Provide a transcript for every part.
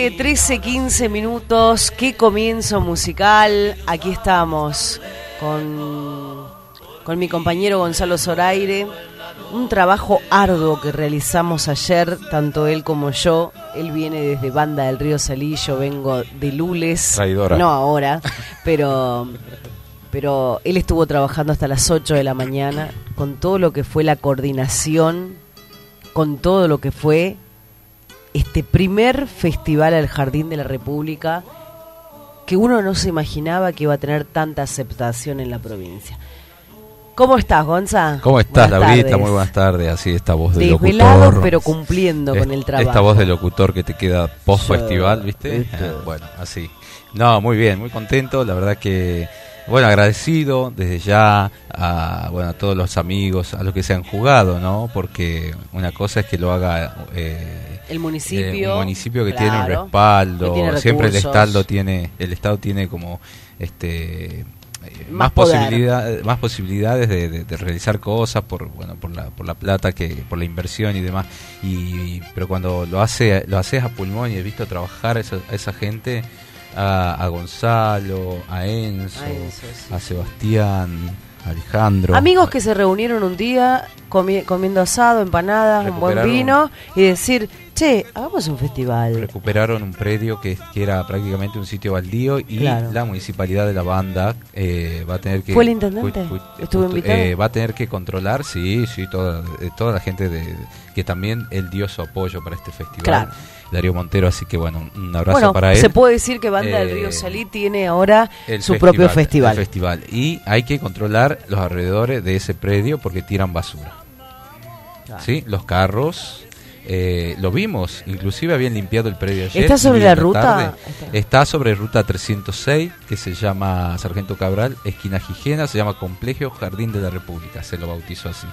tarde, 13, 15 minutos. Qué comienzo musical. Aquí estamos con, con mi compañero Gonzalo Zoraire. Un trabajo arduo que realizamos ayer, tanto él como yo. Él viene desde Banda del Río Salí, yo vengo de Lules. Traidora. No ahora, pero, pero él estuvo trabajando hasta las 8 de la mañana con todo lo que fue la coordinación, con todo lo que fue este primer festival al Jardín de la República que uno no se imaginaba que iba a tener tanta aceptación en la provincia. ¿Cómo estás, Gonza? ¿Cómo estás, Buenas Laurita? tardes. Muy buenas tardes. Así, esta voz de Desvelado, locutor. pero cumpliendo con el trabajo. Esta voz de locutor que te queda post-festival. ¿viste? Ah, bueno, así. No, muy bien, muy contento. La verdad que, bueno, agradecido desde ya a, bueno, a todos los amigos, a los que se han jugado, ¿no? Porque una cosa es que lo haga... eh, El municipio. eh, un municipio que claro, tiene un respaldo, tiene siempre el estado tiene, el estado tiene como este eh, Más más, posibilidad, más posibilidades de, de- de realizar cosas por bueno por la por la plata que por la inversión y demás y pero cuando lo hace lo haces a pulmón y he visto trabajar a esa, a esa gente a, a Gonzalo a Enzo, A Enzo, sí. a Sebastián a Alejandro Amigos que se reunieron un día comi- comiendo asado, empanadas, un buen vino y decir, che, hagamos un festival. recuperaron un predio que, que era prácticamente un sitio baldío y Claro. la municipalidad de la banda eh, va a tener que ¿Fue el intendente? ¿Estuvo invitado? eh, va a tener que controlar sí sí toda eh, toda la gente de, que también él dio su apoyo para este festival Claro. Darío Montero así que bueno un- abrazo Bueno, para él se puede decir que Banda del Eh, Río Salí tiene ahora su propio festival. el festival y hay que controlar los alrededores de ese predio porque tiran basura Claro. sí los carros eh, lo vimos, inclusive habían limpiado el predio ayer. ¿Está sobre la ruta? Está. Está sobre ruta 306, que se llama Sargento Cabral, esquina Gijena, se llama Complejo Jardín de la República, se lo bautizó así.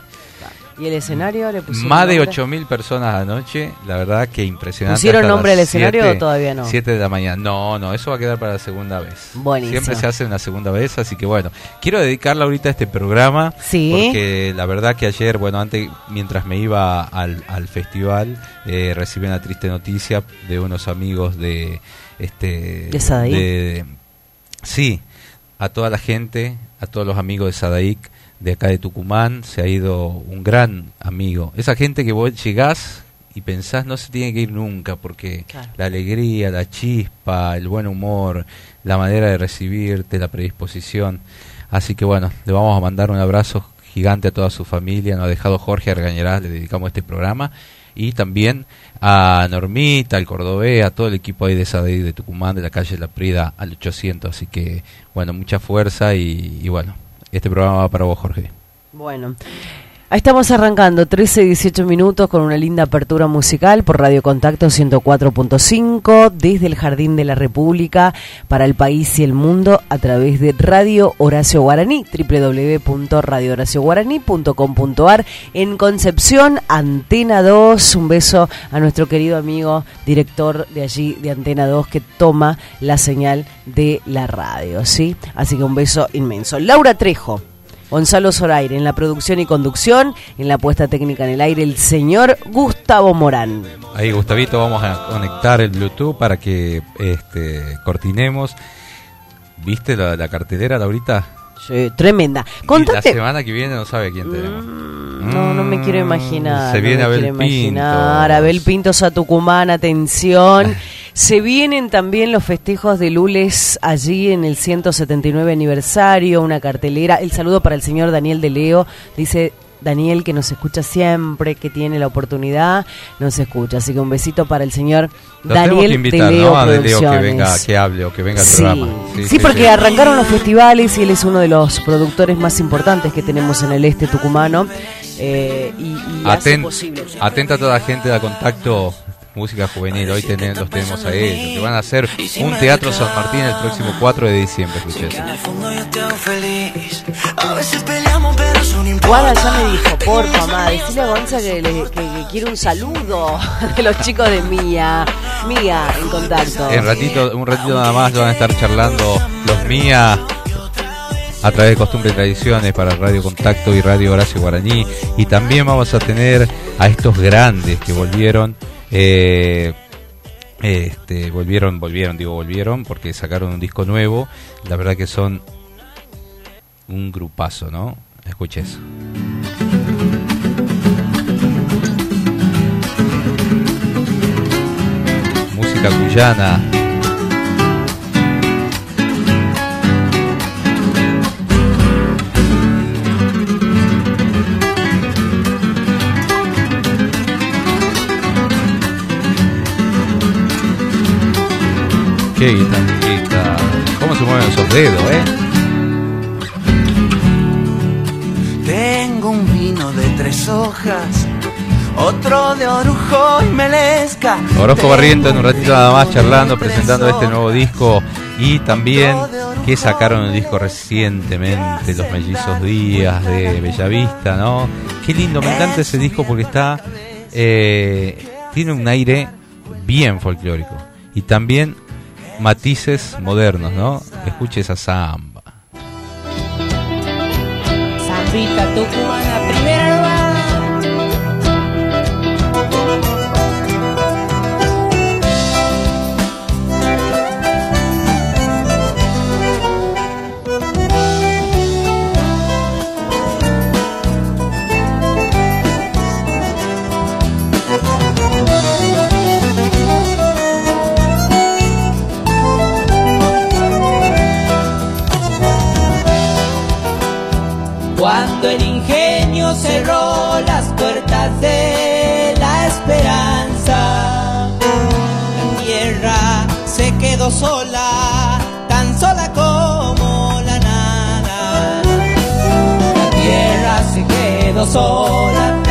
¿Y el escenario le pusieron Más de nombre? 8.000 personas anoche, la verdad que impresionante. ¿Pusieron nombre al escenario siete- o todavía no? 7 de la mañana. No, no, eso va a quedar para la segunda vez. Buenísimo. Siempre se hace una segunda vez, así que bueno, quiero dedicarle ahorita a este programa. Sí. Porque la verdad que ayer, bueno, antes, mientras me iba al, al festival, eh, recibí una triste noticia de unos amigos de... este ¿De Sadaik? de- Sí, a toda la gente, a todos los amigos de Sadaik, de acá de Tucumán, se ha ido un gran amigo. Esa gente que vos llegás y pensás no se tiene que ir nunca, porque Claro. la alegría, la chispa, el buen humor, la manera de recibirte, la predisposición. Así que bueno, le vamos a mandar un abrazo gigante a toda su familia. Nos ha dejado Jorge Argañarás, le dedicamos este programa. Y también a Normita, al Cordobés, a todo el equipo ahí de Sadei de Tucumán, de la calle La Prida al 800. Así que bueno, mucha fuerza y, y bueno, este programa va para vos, Jorge. Bueno, estamos arrancando 13, 18 minutos con una linda apertura musical por Radio Contacto 104.5 desde el Jardín de la República para el país y el mundo a través de Radio Horacio Guaraní, www.radiohoracioguaraní.com.ar en Concepción, Antena 2. Un beso a nuestro querido amigo director de allí de Antena 2 que toma la señal de la radio, ¿sí? Así que un beso inmenso. Laura Trejo. Gonzalo Zoraire en la producción y conducción, en la puesta técnica en el aire, el señor Gustavo Morán. Ahí, Gustavito, vamos a conectar el Bluetooth para que este, cortinemos. ¿Viste la, la cartelera, Laurita? Sí, tremenda. Y la Contate. semana que viene no sabe quién tenemos. Mm, No, no me quiero imaginar. Se no viene me Abel. Pintos. Abel Pintos a Tucumán, atención. Se vienen también los festejos de Lules allí en el 179 aniversario, una cartelera. El saludo para el señor Daniel de Leo. Dice Daniel que nos escucha siempre, que tiene la oportunidad, nos escucha. Así que un besito para el señor Lo Daniel que invitar, de Leo ¿no? A De Leo que venga, que hable o que venga al Sí. programa. Sí, porque arrancaron los festivales y él es uno de los productores más importantes que tenemos en el este tucumano eh, y, y hace Aten- posible. atenta a toda la gente de contacto música juvenil. Hoy tenen- los tenemos a ellos. Que van a hacer un teatro San Martín el próximo 4 de diciembre. Escuché. Guada ya me dijo, porfa, mamá, decirle a Gonza que, le- que- que quiere un saludo de los chicos de Mía. Mía, en contacto. En ratito, un ratito nada más van a estar charlando los Mía a través de Costumbre y Tradiciones para Radio Contacto y Radio Horacio Guaraní. Y también vamos a tener a estos grandes que volvieron. Eh, Este, volvieron, volvieron, digo volvieron porque sacaron un disco nuevo. La verdad que son un grupazo, ¿no? Escuche eso. Música cuyana. Qué guitarrita. ¿Cómo se mueven esos dedos, eh? Tengo un vino de tres hojas, otro de orujo y melesca. Orozco Barriento en un ratito nada más charlando, presentando este nuevo disco y también que sacaron un disco recientemente, Los Mellizos Días de Bellavista, ¿no? Qué lindo, me encanta ese disco porque está, eh, tiene un aire bien folclórico y también matices modernos, ¿no? Escuche esa samba. Cerró las puertas de la esperanza, la tierra se quedó sola, tan sola como la nada. La tierra se quedó sola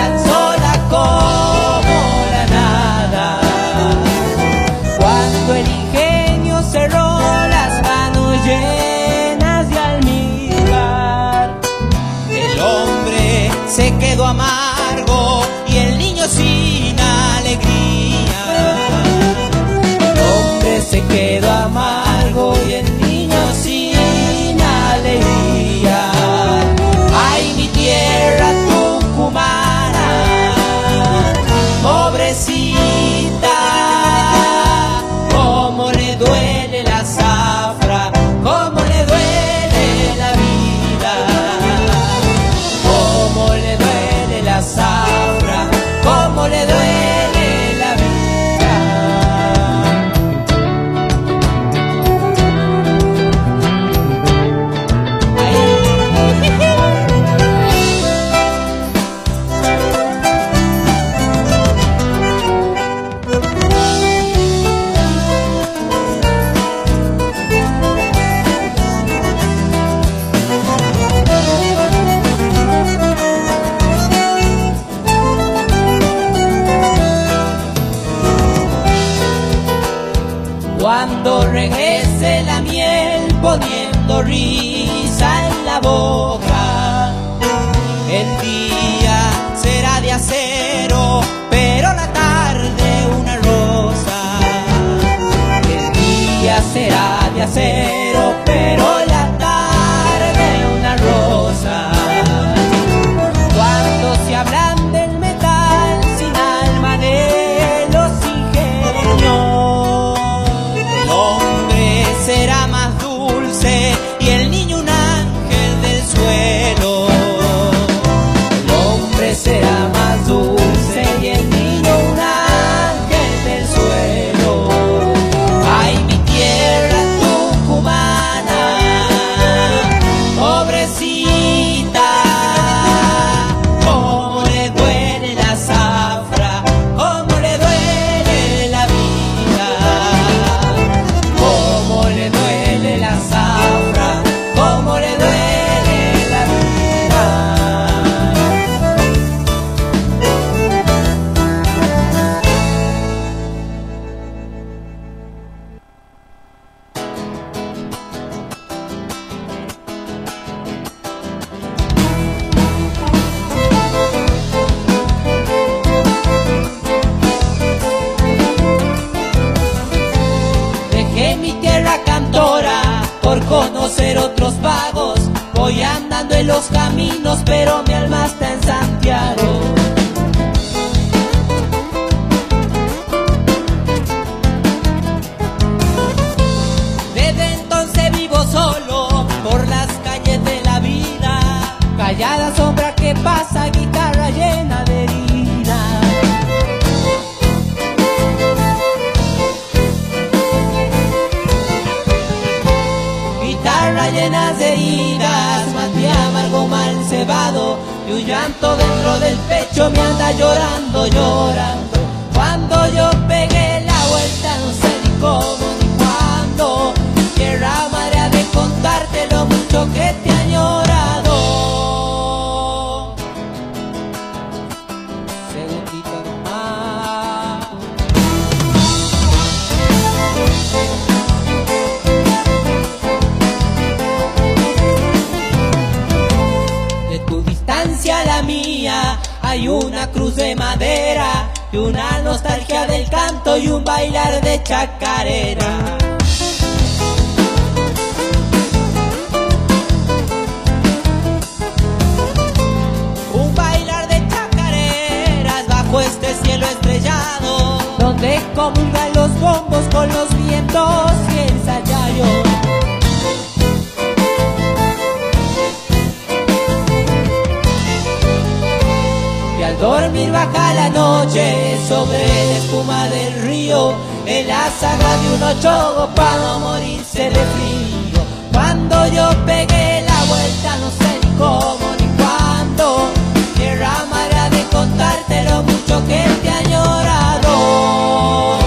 ochogo para morirse de frío. Cuando yo pegué la vuelta, no sé ni cómo ni cuándo, tierra ha de contarte lo mucho que te ha añorado.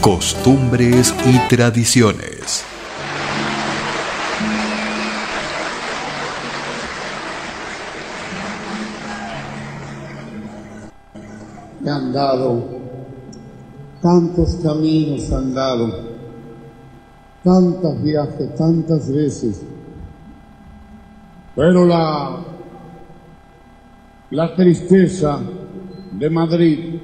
Costumbres y tradiciones. Tantos caminos han dado, tantos viajes, tantas veces. Pero la, la tristeza de Madrid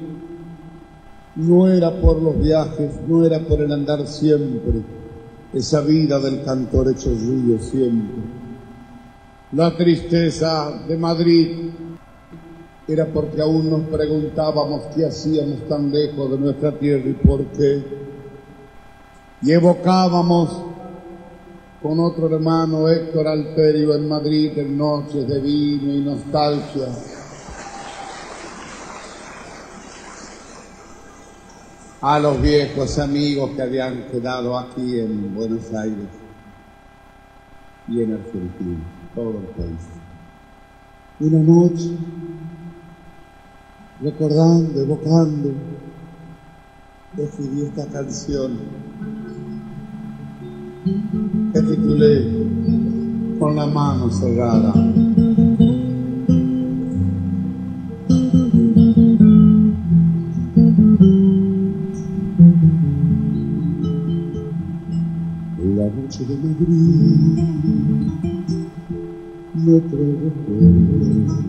no era por los viajes, no era por el andar siempre, esa vida del cantor hecho río siempre. La tristeza de Madrid era porque aún nos preguntábamos qué hacíamos tan lejos de nuestra tierra y por qué. Y evocábamos con otro hermano Héctor Alterio en Madrid en noches de vino y nostalgia. A los viejos amigos que habían quedado aquí en Buenos Aires y en Argentina, todo el país. Una noche recordando, evocando, decidí esta canción que titulé Con la mano cerrada. La noche de Madrid me recuerdos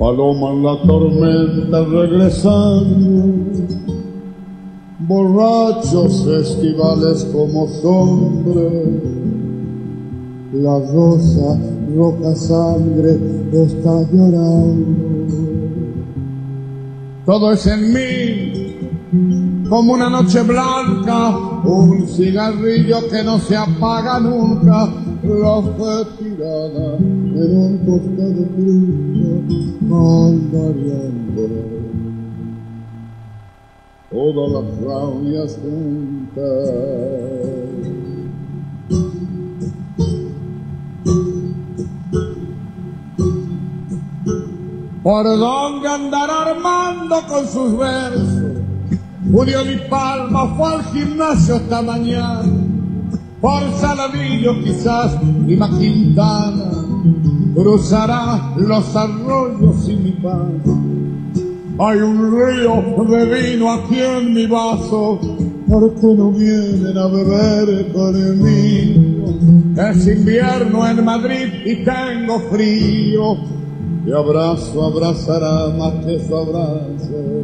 Paloma en la tormenta regresando, borrachos estivales como sombra, la rosa, roja sangre está llorando. Todo es en mí, como una noche blanca, un cigarrillo que no se apaga nunca, la fue tirada en un costado frío, andariando. Todas las raunias juntas. ¿Por dónde andará Armando con sus versos? Julio Di Palma fue al gimnasio esta mañana. Por Saladillo quizás Lima Quintana cruzará los arroyos y mi paz. Hay un río de vino aquí en mi vaso, ¿por qué no vienen a beber conmigo? Es invierno en Madrid y tengo frío, y abrazo abrazará más que su abrazo.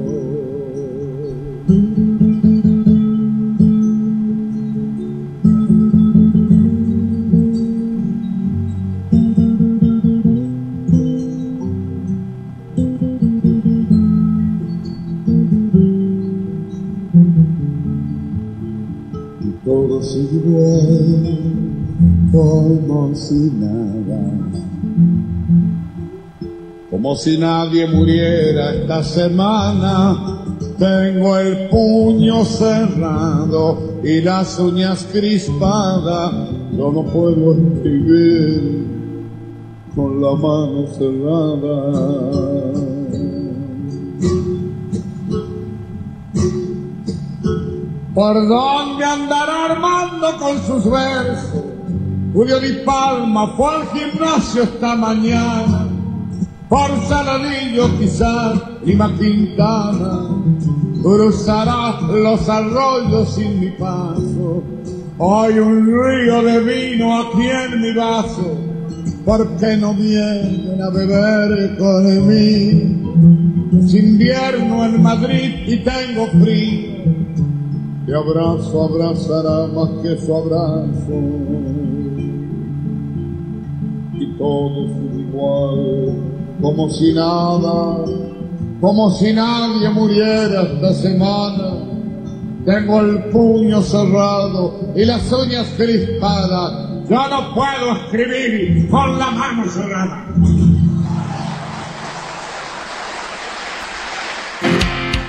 Como si nada. Como si nadie muriera esta semana, tengo el puño cerrado y las uñas crispadas, yo no puedo escribir con la mano cerrada. ¿Por dónde andará Con sus versos? Julio Di Palma fue al gimnasio esta mañana. Por Saladillo quizás Lima Quintana cruzará los arroyos sin mi paso. Hay un río de vino aquí en mi vaso. ¿Por qué no vienen a beber conmigo? Es invierno en Madrid y tengo frío te abrazo abrazará más que su abrazo. Y todo es igual, como si nada, como si nadie muriera esta semana. Tengo el puño cerrado y las uñas crispadas. Yo no puedo escribir con la mano cerrada.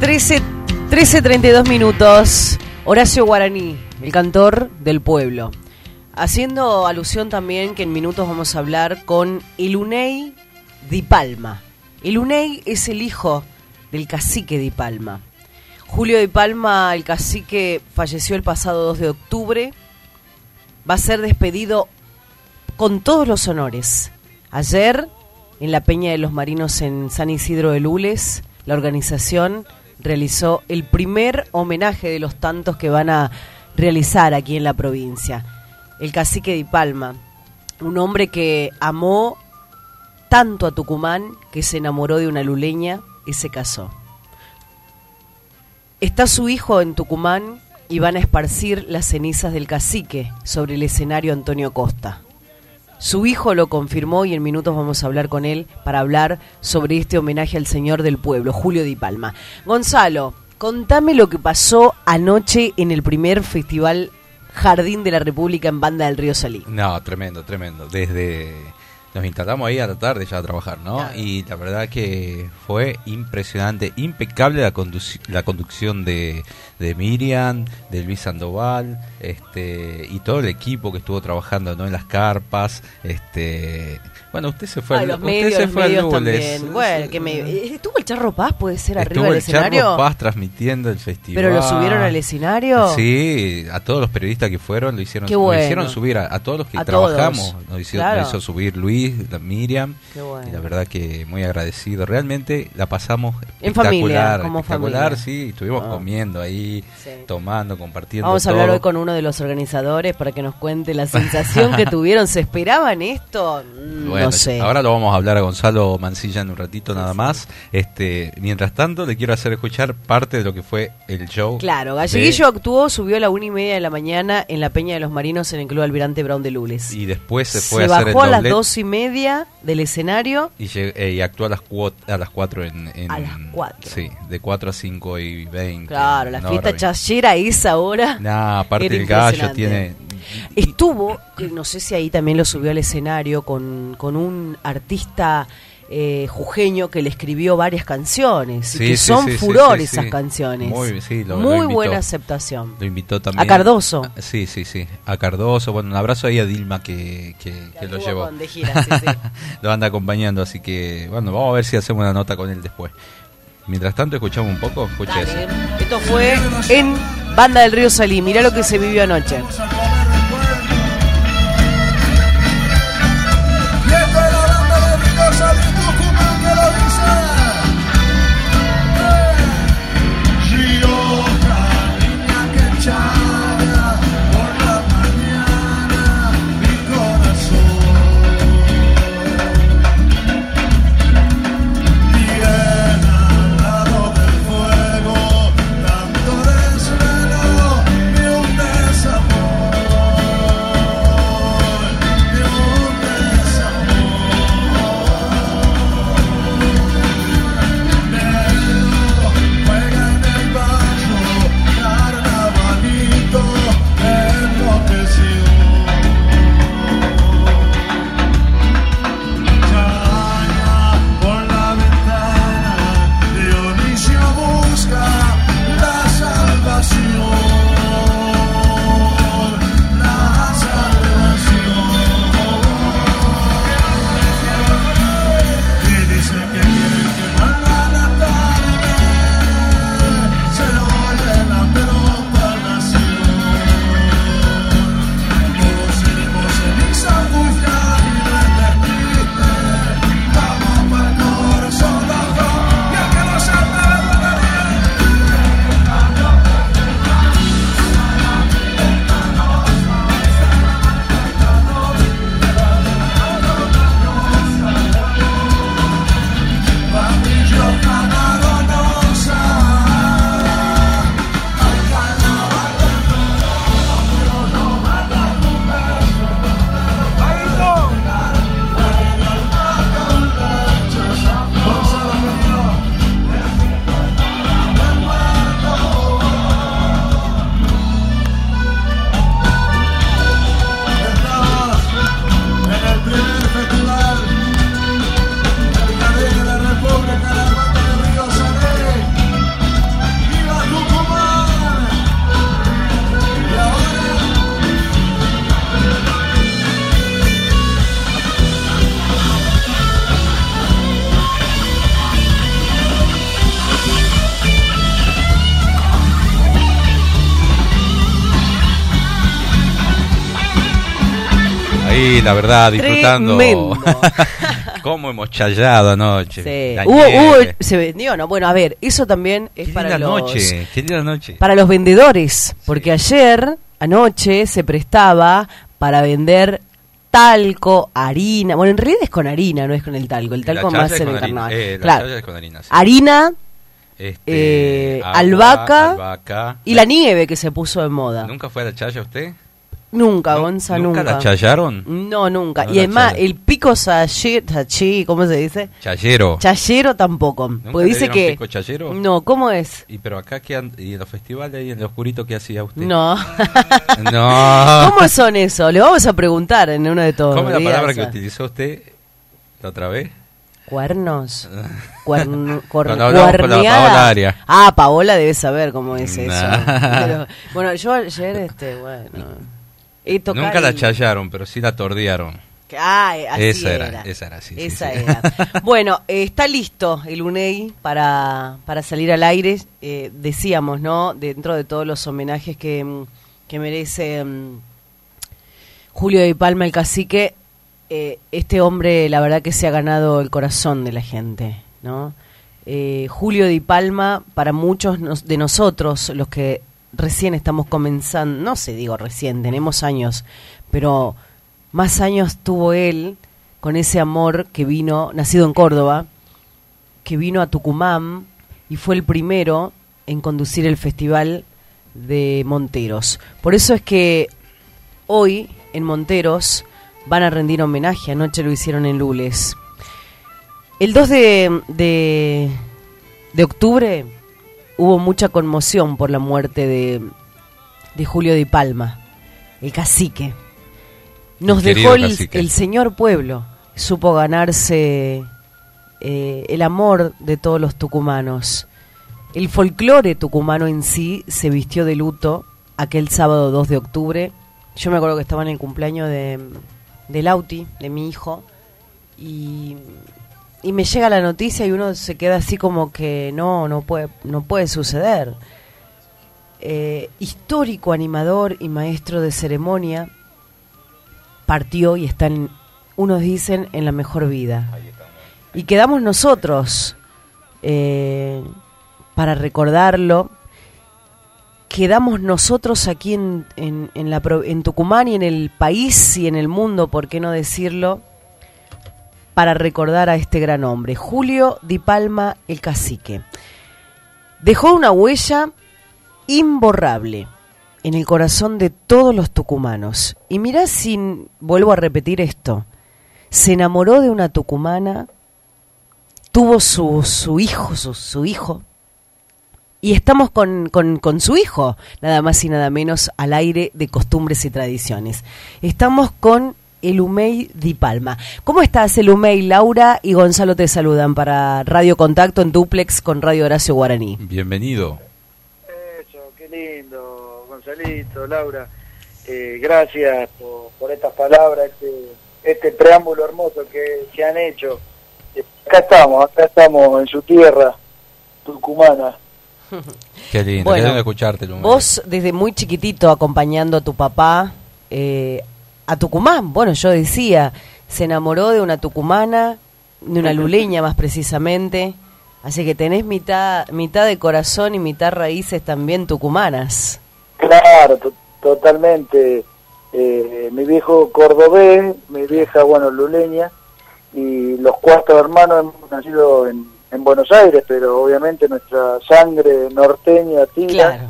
13, 13.32 minutos. Horacio Guaraní, el cantor del pueblo. Haciendo alusión también que en minutos vamos a hablar con Ilunei Di Palma. Ilunei es el hijo del cacique Di Palma. Julio Di Palma, el cacique, falleció el pasado 2 de octubre. Va a ser despedido con todos los honores. Ayer, en la Peña de los Marinos en San Isidro de Lules, la organización realizó el primer homenaje de los tantos que van a realizar aquí en la provincia. El cacique de Palma, un hombre que amó tanto a Tucumán que se enamoró de una luleña y se casó. Está su hijo en Tucumán y van a esparcir las cenizas del cacique sobre el escenario Antonio Costa. Su hijo lo confirmó y en minutos vamos a hablar con él para hablar sobre este homenaje al señor del pueblo, Julio Di Palma. Gonzalo, contame lo que pasó anoche en el primer festival Jardín de la República en Banda del Río Salí. No, tremendo, tremendo. Desde nos instalamos ahí a la tarde ya a trabajar, ¿no? Y la verdad que fue impresionante, impecable la, la conducción de, de Miriam, de Luis Sandoval, este, y todo el equipo que estuvo trabajando ¿no? en las carpas, este bueno, usted se fue a al, los usted medios, se fue al medios Lules. Bueno, que me, ¿Estuvo el Charro Paz, puede ser, arriba Estuvo del el escenario? Charro Paz transmitiendo el festival. ¿Pero lo subieron al escenario? Sí, a todos los periodistas que fueron lo hicieron, Qué lo bueno. hicieron subir, a, a todos los que A trabajamos, todos. nos hizo, Claro. nos hizo subir Luis, la Miriam, Qué bueno. y la verdad que muy agradecido. Realmente la pasamos En familia, espectacular, como espectacular, familia. sí, estuvimos Ah. comiendo ahí, Sí. tomando, compartiendo Vamos a hablar todo. hoy con uno de los organizadores para que nos cuente la sensación que tuvieron. ¿Se esperaban esto? Mm, Bueno, no sé. ahora lo vamos a hablar a Gonzalo Mancilla en un ratito nada más. Este, mientras tanto, le quiero hacer escuchar parte de lo que fue el show. Claro, de- Galleguillo actuó, subió a la una y media de la mañana en la Peña de los Marinos en el Club Almirante Brown de Lules. y después se Se, fue a hacer el bajó a las dos y media del escenario. y, eh, y actuó a las, a las 4 en, en- A las cuatro. Sí, de 4 a 5 y 20. Claro, la fiesta hora veinte. chayera a esa hora. Nah, aparte el gallo tiene... Estuvo, que no sé si ahí también lo subió al escenario, con, con un artista eh, jujeño que le escribió varias canciones. y que sí, son sí, furor esas canciones. Muy, lo invitó. buena aceptación. Lo invitó también. A Cardoso. Ah, Sí, sí, sí. A Cardoso. Bueno, un abrazo ahí a Dilma que, que, que lo llevó. con de gira, sí, sí. lo anda acompañando, así que bueno, vamos a ver si hacemos una nota con él después. Mientras tanto, escuchamos un poco. Escucha Dale. eso. Esto fue en Banda del Río Salí. Mirá lo que se vivió anoche. Ahí, la verdad, disfrutando. Cómo hemos chayado anoche. Sí. Hubo- nieve. se vendió, ¿no? Bueno, a ver, eso también es Qué para los, noche, qué noche. para los vendedores, porque ayer, anoche, se prestaba para vender talco, harina. Bueno, en realidad es con harina, no es con el talco. El talco más en el harina, eh, la Claro. es con harina, sí. Harina Este, eh, agua, albahaca albahaca. y la nieve que se puso de moda. ¿Nunca fue a la chaya usted? Nunca, ¿Nu- Gonza, ¿Nunca nunca. la chayaron? No, nunca. No y además, el pico sachi, ¿cómo se dice? Chayero. Chayero tampoco. ¿Nunca Porque le dice que... pico chayero? No, ¿cómo es? Y pero acá que y en los festivales y en lo oscurito que hacía usted. No. No. ¿Cómo son eso? Le vamos a preguntar en uno de todos. ¿Cómo es la palabra que utilizó usted la otra vez? ¿Cuernos? Cuern, Arias. Ah, Paola debe saber cómo es eso. Pero, bueno, yo ayer, este, bueno... Nunca la el- chayaron, pero sí la tordearon. Ah, así Esa era, era, esa era, sí, Esa sí. era. Bueno, eh, está listo el UNEI para, para salir al aire. Eh, decíamos, ¿no? Dentro de todos los homenajes que, mm, que merece mm, Julio de Palma, el cacique, eh, este hombre, la verdad que se ha ganado el corazón de la gente, ¿no? Julio Di Palma, para muchos nos- de nosotros, los que recién estamos comenzando, no sé, digo recién, tenemos años, pero más años tuvo él con ese amor que vino, nacido en Córdoba, que vino a Tucumán y fue el primero en conducir el festival de Monteros. Por eso es que hoy en Monteros van a rendir homenaje, anoche lo hicieron en Lules. El 2 de, de, de octubre hubo mucha conmoción por la muerte de, de Julio Di Palma, el cacique. Nos El dejó querido el, cacique. el señor pueblo, supo ganarse eh, el amor de todos los tucumanos. El folclore tucumano en sí se vistió de luto aquel sábado 2 de octubre. Yo me acuerdo que estaba en el cumpleaños de, de Lauti, de mi hijo, y, y me llega la noticia y uno se queda así como que no, no puede, no puede suceder. Eh, histórico animador y maestro de ceremonia, partió y están, unos dicen, en la mejor vida. Y quedamos nosotros eh, para recordarlo. Quedamos nosotros aquí en, en, en la, en Tucumán y en el país y en el mundo, ¿por qué no decirlo? Para recordar a este gran hombre, Julio Di Palma el Cacique. Dejó una huella imborrable en el corazón de todos los tucumanos. Y mirá si vuelvo a repetir esto. Se enamoró de una tucumana, tuvo su, su hijo, su, su hijo, y estamos con, con, con su hijo, nada más y nada menos, al aire de costumbres y tradiciones. Estamos con Elumey Di Palma. ¿Cómo estás, Elumey? Laura y Gonzalo te saludan para Radio Contacto en Duplex con Radio Horacio Guaraní. Bienvenido. Eso, qué lindo, Gonzalito, Laura. Eh, gracias por, por estas palabras, este, este preámbulo hermoso que, que han hecho. Eh, acá estamos, acá estamos en su tierra, tucumana. Qué lindo, Bueno, qué lindo escucharte, Lumay. Vos desde muy chiquitito acompañando a tu papá eh, a Tucumán, bueno, yo decía, se enamoró de una tucumana, de una luleña más precisamente, así que tenés mitad, mitad de corazón y mitad raíces también tucumanas. Claro, to- totalmente. Eh, mi viejo cordobés, mi vieja, bueno, luleña, y los cuatro hermanos hemos nacido en, en Buenos Aires, pero obviamente nuestra sangre norteña tira Claro.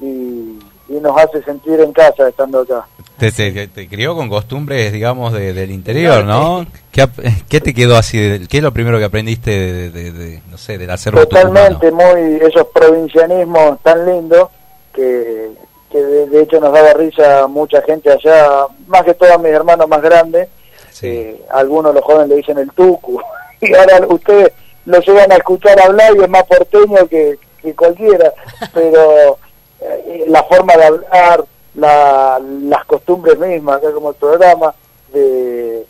y, y nos hace sentir en casa estando acá. Te, te, te crió con costumbres, digamos, de- del interior, ¿no? ¿Qué, qué te quedó así? de- ¿Qué es lo primero que aprendiste de, de- no sé, del acervo Totalmente, muy esos provincianismos tan lindos que, que de, de hecho nos daba risa mucha gente allá, más que todos mis hermanos más grandes, Sí. eh, algunos los jóvenes le dicen el tucu, y ahora ustedes lo llegan a escuchar hablar y es más porteño que, que cualquiera, pero eh, la forma de hablar, la, las costumbres mismas, acá como el programa, de,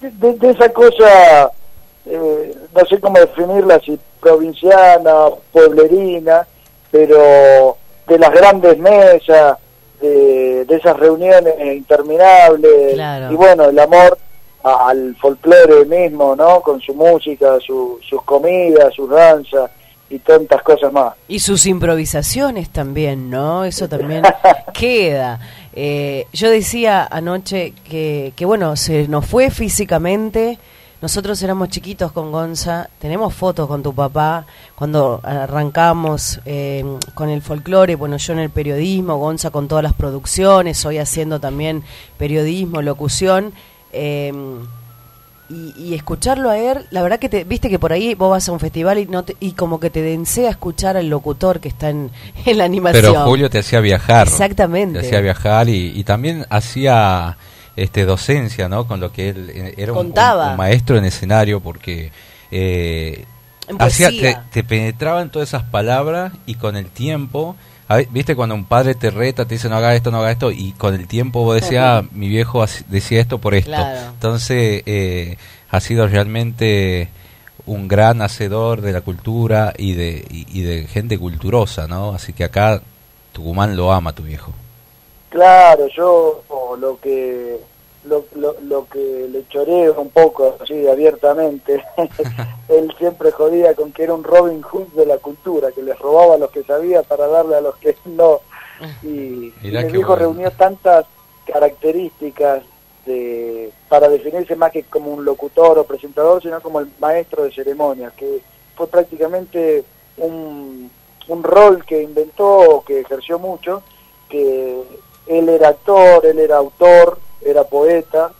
de, de esa cosa, eh, no sé cómo definirla, si provinciana, pueblerina, pero de las grandes mesas, de, de esas reuniones interminables Claro. y bueno, el amor al folclore mismo, ¿no? Con su música, su, sus comidas, sus danzas y tantas cosas más. Y sus improvisaciones también, ¿no? Eso también queda. Eh, yo decía anoche que, que, bueno, se nos fue físicamente. Nosotros éramos chiquitos con Gonza, tenemos fotos con tu papá cuando arrancamos eh, con el folclore, bueno, yo en el periodismo, Gonza con todas las producciones, hoy haciendo también periodismo, locución. eh, y, y escucharlo a él, la verdad que te, viste que por ahí vos vas a un festival y no te- y como que te densea escuchar al locutor que está en, en la animación. Pero Julio te hacía viajar. Exactamente. Te hacía viajar y, y también hacía este docencia, ¿no? Con lo que él eh, era un- un, maestro en escenario porque eh, hacía, te, te penetraba en todas esas palabras y con el tiempo, viste cuando un padre te reta, te dice no haga esto, no haga esto y con el tiempo vos decías, "Ah, mi viejo decía esto por esto. Claro. Entonces eh, ha sido realmente un gran hacedor de la cultura y de, y, y de gente culturosa, ¿no? Así que acá Tucumán lo ama tu viejo. Claro, yo lo que lo, lo, lo que le choreo un poco así abiertamente, él siempre jodía con que era un Robin Hood de la cultura, que les robaba a los que sabía para darle a los que no. Y, y qué viejo bueno. reunió tantas características de, para definirse más que como un locutor o presentador, sino como el maestro de ceremonias, que fue prácticamente un, un rol que inventó, que ejerció mucho, que él era actor, él era autor, era poeta,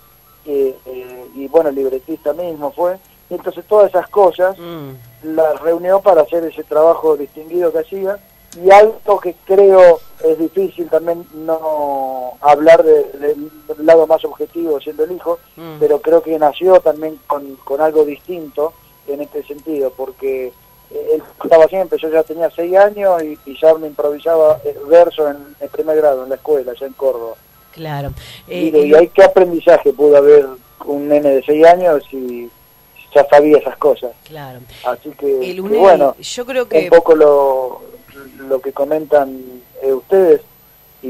eh, eh, y bueno, libretista mismo fue. Y entonces todas esas cosas Mm, las reunió para hacer ese trabajo distinguido que hacía y algo que creo es difícil también no hablar de- del lado más objetivo siendo el hijo, mm. pero creo que nació también con, con algo distinto en este sentido, porque eh, él estaba siempre, yo ya tenía seis años y, y ya me improvisaba verso en el primer grado, en la escuela, ya en Córdoba. Claro. y, Eh, y ahí qué aprendizaje pudo haber un nene de seis años y ya sabía esas cosas. claro. Así que, El que bueno, yo creo que... un poco lo, lo que comentan eh, ustedes y,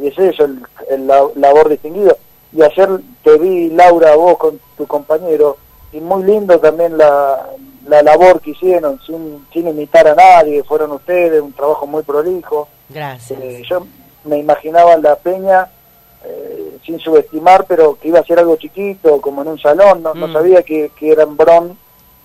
y es eso, el, el la- labor distinguido. Y ayer te vi, Laura, vos con tu compañero, y muy lindo también la, la labor que hicieron, sin, sin imitar a nadie, fueron ustedes, un trabajo muy prolijo. Gracias. Eh, yo me imaginaba la peña eh, sin subestimar, pero que iba a ser algo chiquito, como en un salón, no, no Mm. sabía que, que era en Bron,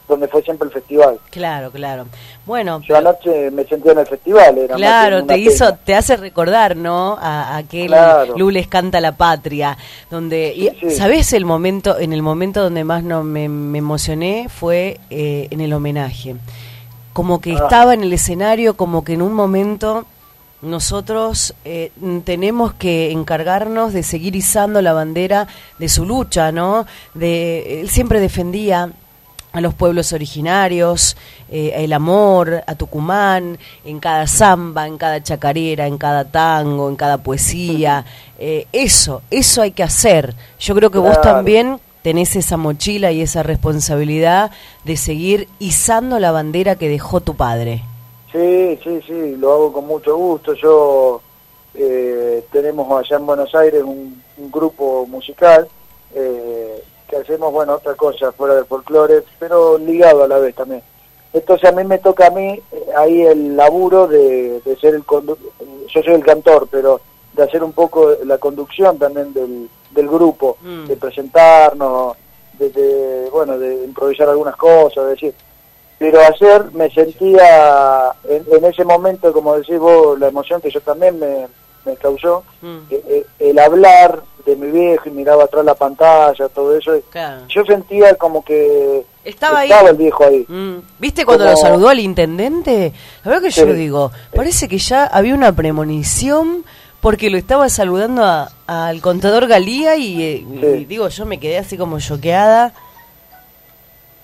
donde fue siempre el festival. Claro, claro. Bueno, Yo anoche me sentía en el festival, era Claro, te hizo, te hace recordar, ¿no? A, a aquel Claro. Lules canta la patria, donde, y, Sí. ¿sabés el momento, en el momento donde más no me, me emocioné fue eh, en el homenaje, como que Ah. estaba en el escenario, como que en un momento nosotros eh, tenemos que encargarnos de seguir izando la bandera de su lucha, ¿no? De él siempre defendía a los pueblos originarios, eh, el amor a Tucumán, en cada samba, en cada chacarera, en cada tango, en cada poesía. Eh, eso, eso hay que hacer. Yo creo que vos también tenés esa mochila y esa responsabilidad de seguir izando la bandera que dejó tu padre. Sí, sí, sí, lo hago con mucho gusto. Yo eh, tenemos allá en Buenos Aires un, un grupo musical eh, que hacemos, bueno, otra cosa fuera del folclore, pero ligado a la vez también. Entonces a mí me toca a mí eh, ahí el laburo de, de ser el yo soy el cantor, pero de hacer un poco la conducción también del, del grupo, Mm. de presentarnos, de, de, bueno, de improvisar algunas cosas, de decir, pero ayer me sentía en, en ese momento, como decís vos, la emoción que yo también me, me causó, Mm. eh, el hablar de mi viejo y miraba atrás la pantalla, todo eso, Claro. yo sentía como que Estaba ahí. el viejo ahí. Mm. ¿Viste cuando Como- lo saludó el intendente? La verdad que yo Sí. digo, parece que ya había una premonición porque lo estaba saludando al contador Galía y, eh, y digo, yo me quedé así como choqueada.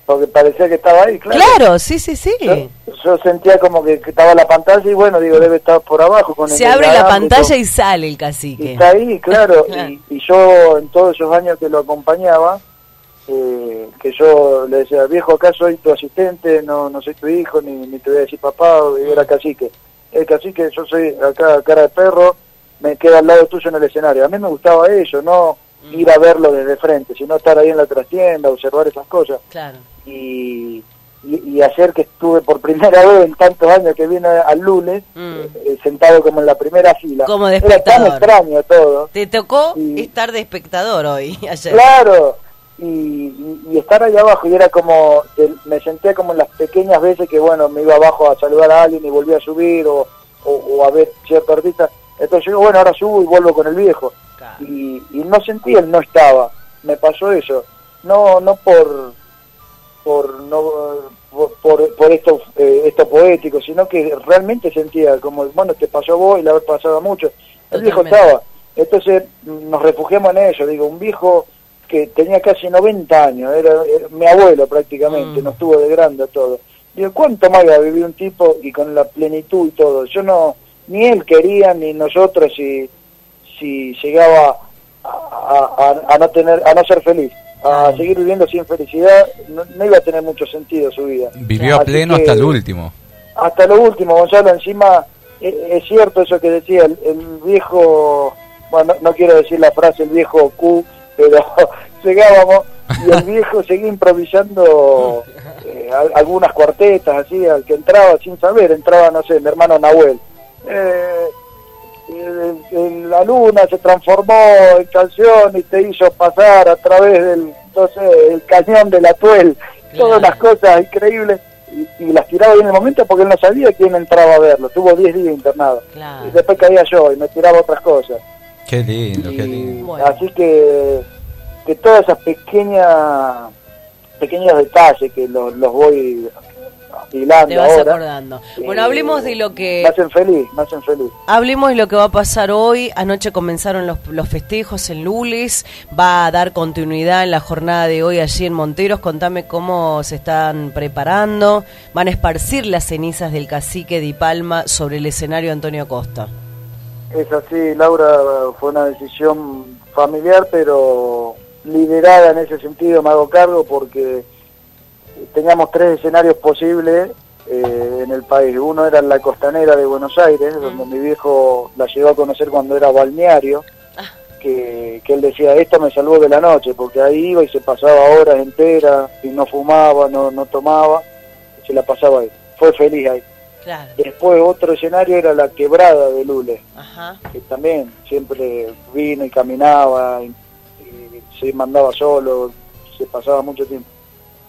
Porque parecía que estaba ahí, claro. Claro, sí, sí, sí. Yo, yo sentía como que, que estaba la pantalla y bueno, digo, debe estar por abajo. Con Se el abre la pantalla y sale el Y cacique. está ahí, claro. Claro. Y, y yo, en todos esos años que lo acompañaba, eh, que yo le decía, viejo, acá soy tu asistente, no no soy tu hijo, ni, ni te voy a decir papá, y era cacique. El cacique, yo soy acá cara de perro, me queda al lado tuyo en el escenario. A mí me gustaba eso, no ir a verlo desde frente, sino estar ahí en la trastienda, observar esas cosas. Claro. Y, y, y ayer que estuve por primera vez en tantos años que vine al lunes, Mm. eh, sentado como en la primera fila. Como de Era tan espectador. extraño todo. Te tocó Y- estar de espectador hoy, ayer. Claro, y, y- estar ahí abajo, y era como, me senté como en las pequeñas veces que, bueno, me iba abajo a saludar a alguien y volví a subir o, o, o a ver cierto artista. Entonces yo digo, bueno, ahora subo y vuelvo con el viejo. Claro. Y, y no sentí el no estaba, me pasó eso. No no por por no por, por, por esto eh, esto poético, sino que realmente sentía como, bueno, te pasó a vos y le haber pasado a muchos. El viejo estaba. Entonces nos refugiamos en eso, digo, un viejo que tenía casi 90 años, era, era mi abuelo prácticamente, Mm. nos tuvo de grande todo. Digo, ¿cuánto más iba a vivir un tipo y con la plenitud y todo? Yo no, ni él quería, ni nosotros si, si llegaba a, a- a- a no tener, a no ser feliz, a seguir viviendo sin felicidad, no, no iba a tener mucho sentido su vida. Vivió a pleno que- hasta el último. hasta lo último, Gonzalo, encima eh, es cierto eso que decía el, el viejo, bueno, no, no quiero decir la frase el viejo Q, pero llegábamos y el viejo seguía improvisando eh, al- algunas cuartetas así, al que entraba sin saber, entraba, no sé, mi hermano Nahuel. Eh, la luna se transformó en canción y te hizo pasar a través del, no sé, el cañón de la tuel, todas las cosas increíbles y, y las tiraba ahí en el momento porque él no sabía quién entraba a verlo, tuvo 10 días internado Claro. y después caía yo y me tiraba otras cosas. Qué lindo, qué lindo. Bueno. Así que, que todas esas pequeñas pequeños detalles que los, los voy hilando Te vas ahora, acordando. Bueno, hablemos de lo me que hacen feliz, me hacen feliz. Hablemos de lo que va a pasar hoy. Anoche comenzaron los, los festejos en Lules. Va a dar continuidad en la jornada de hoy allí en Monteros. Contame cómo se están preparando. Van a esparcir las cenizas del cacique Di Palma sobre el escenario Antonio Costa. Es así, Laura, fue una decisión familiar, pero liderada en ese sentido, me hago cargo porque teníamos tres escenarios posibles eh, en el país. Uno era en la costanera de Buenos Aires, donde mi viejo la llegó a conocer cuando era balneario, que, que él decía, esto me salvó de la noche, porque ahí iba y se pasaba horas enteras y no fumaba, no, no tomaba, se la pasaba ahí. Fue feliz ahí. Claro. Después otro escenario era la quebrada de Lule Ajá. que también siempre vino y caminaba y, y se mandaba solo, se pasaba mucho tiempo.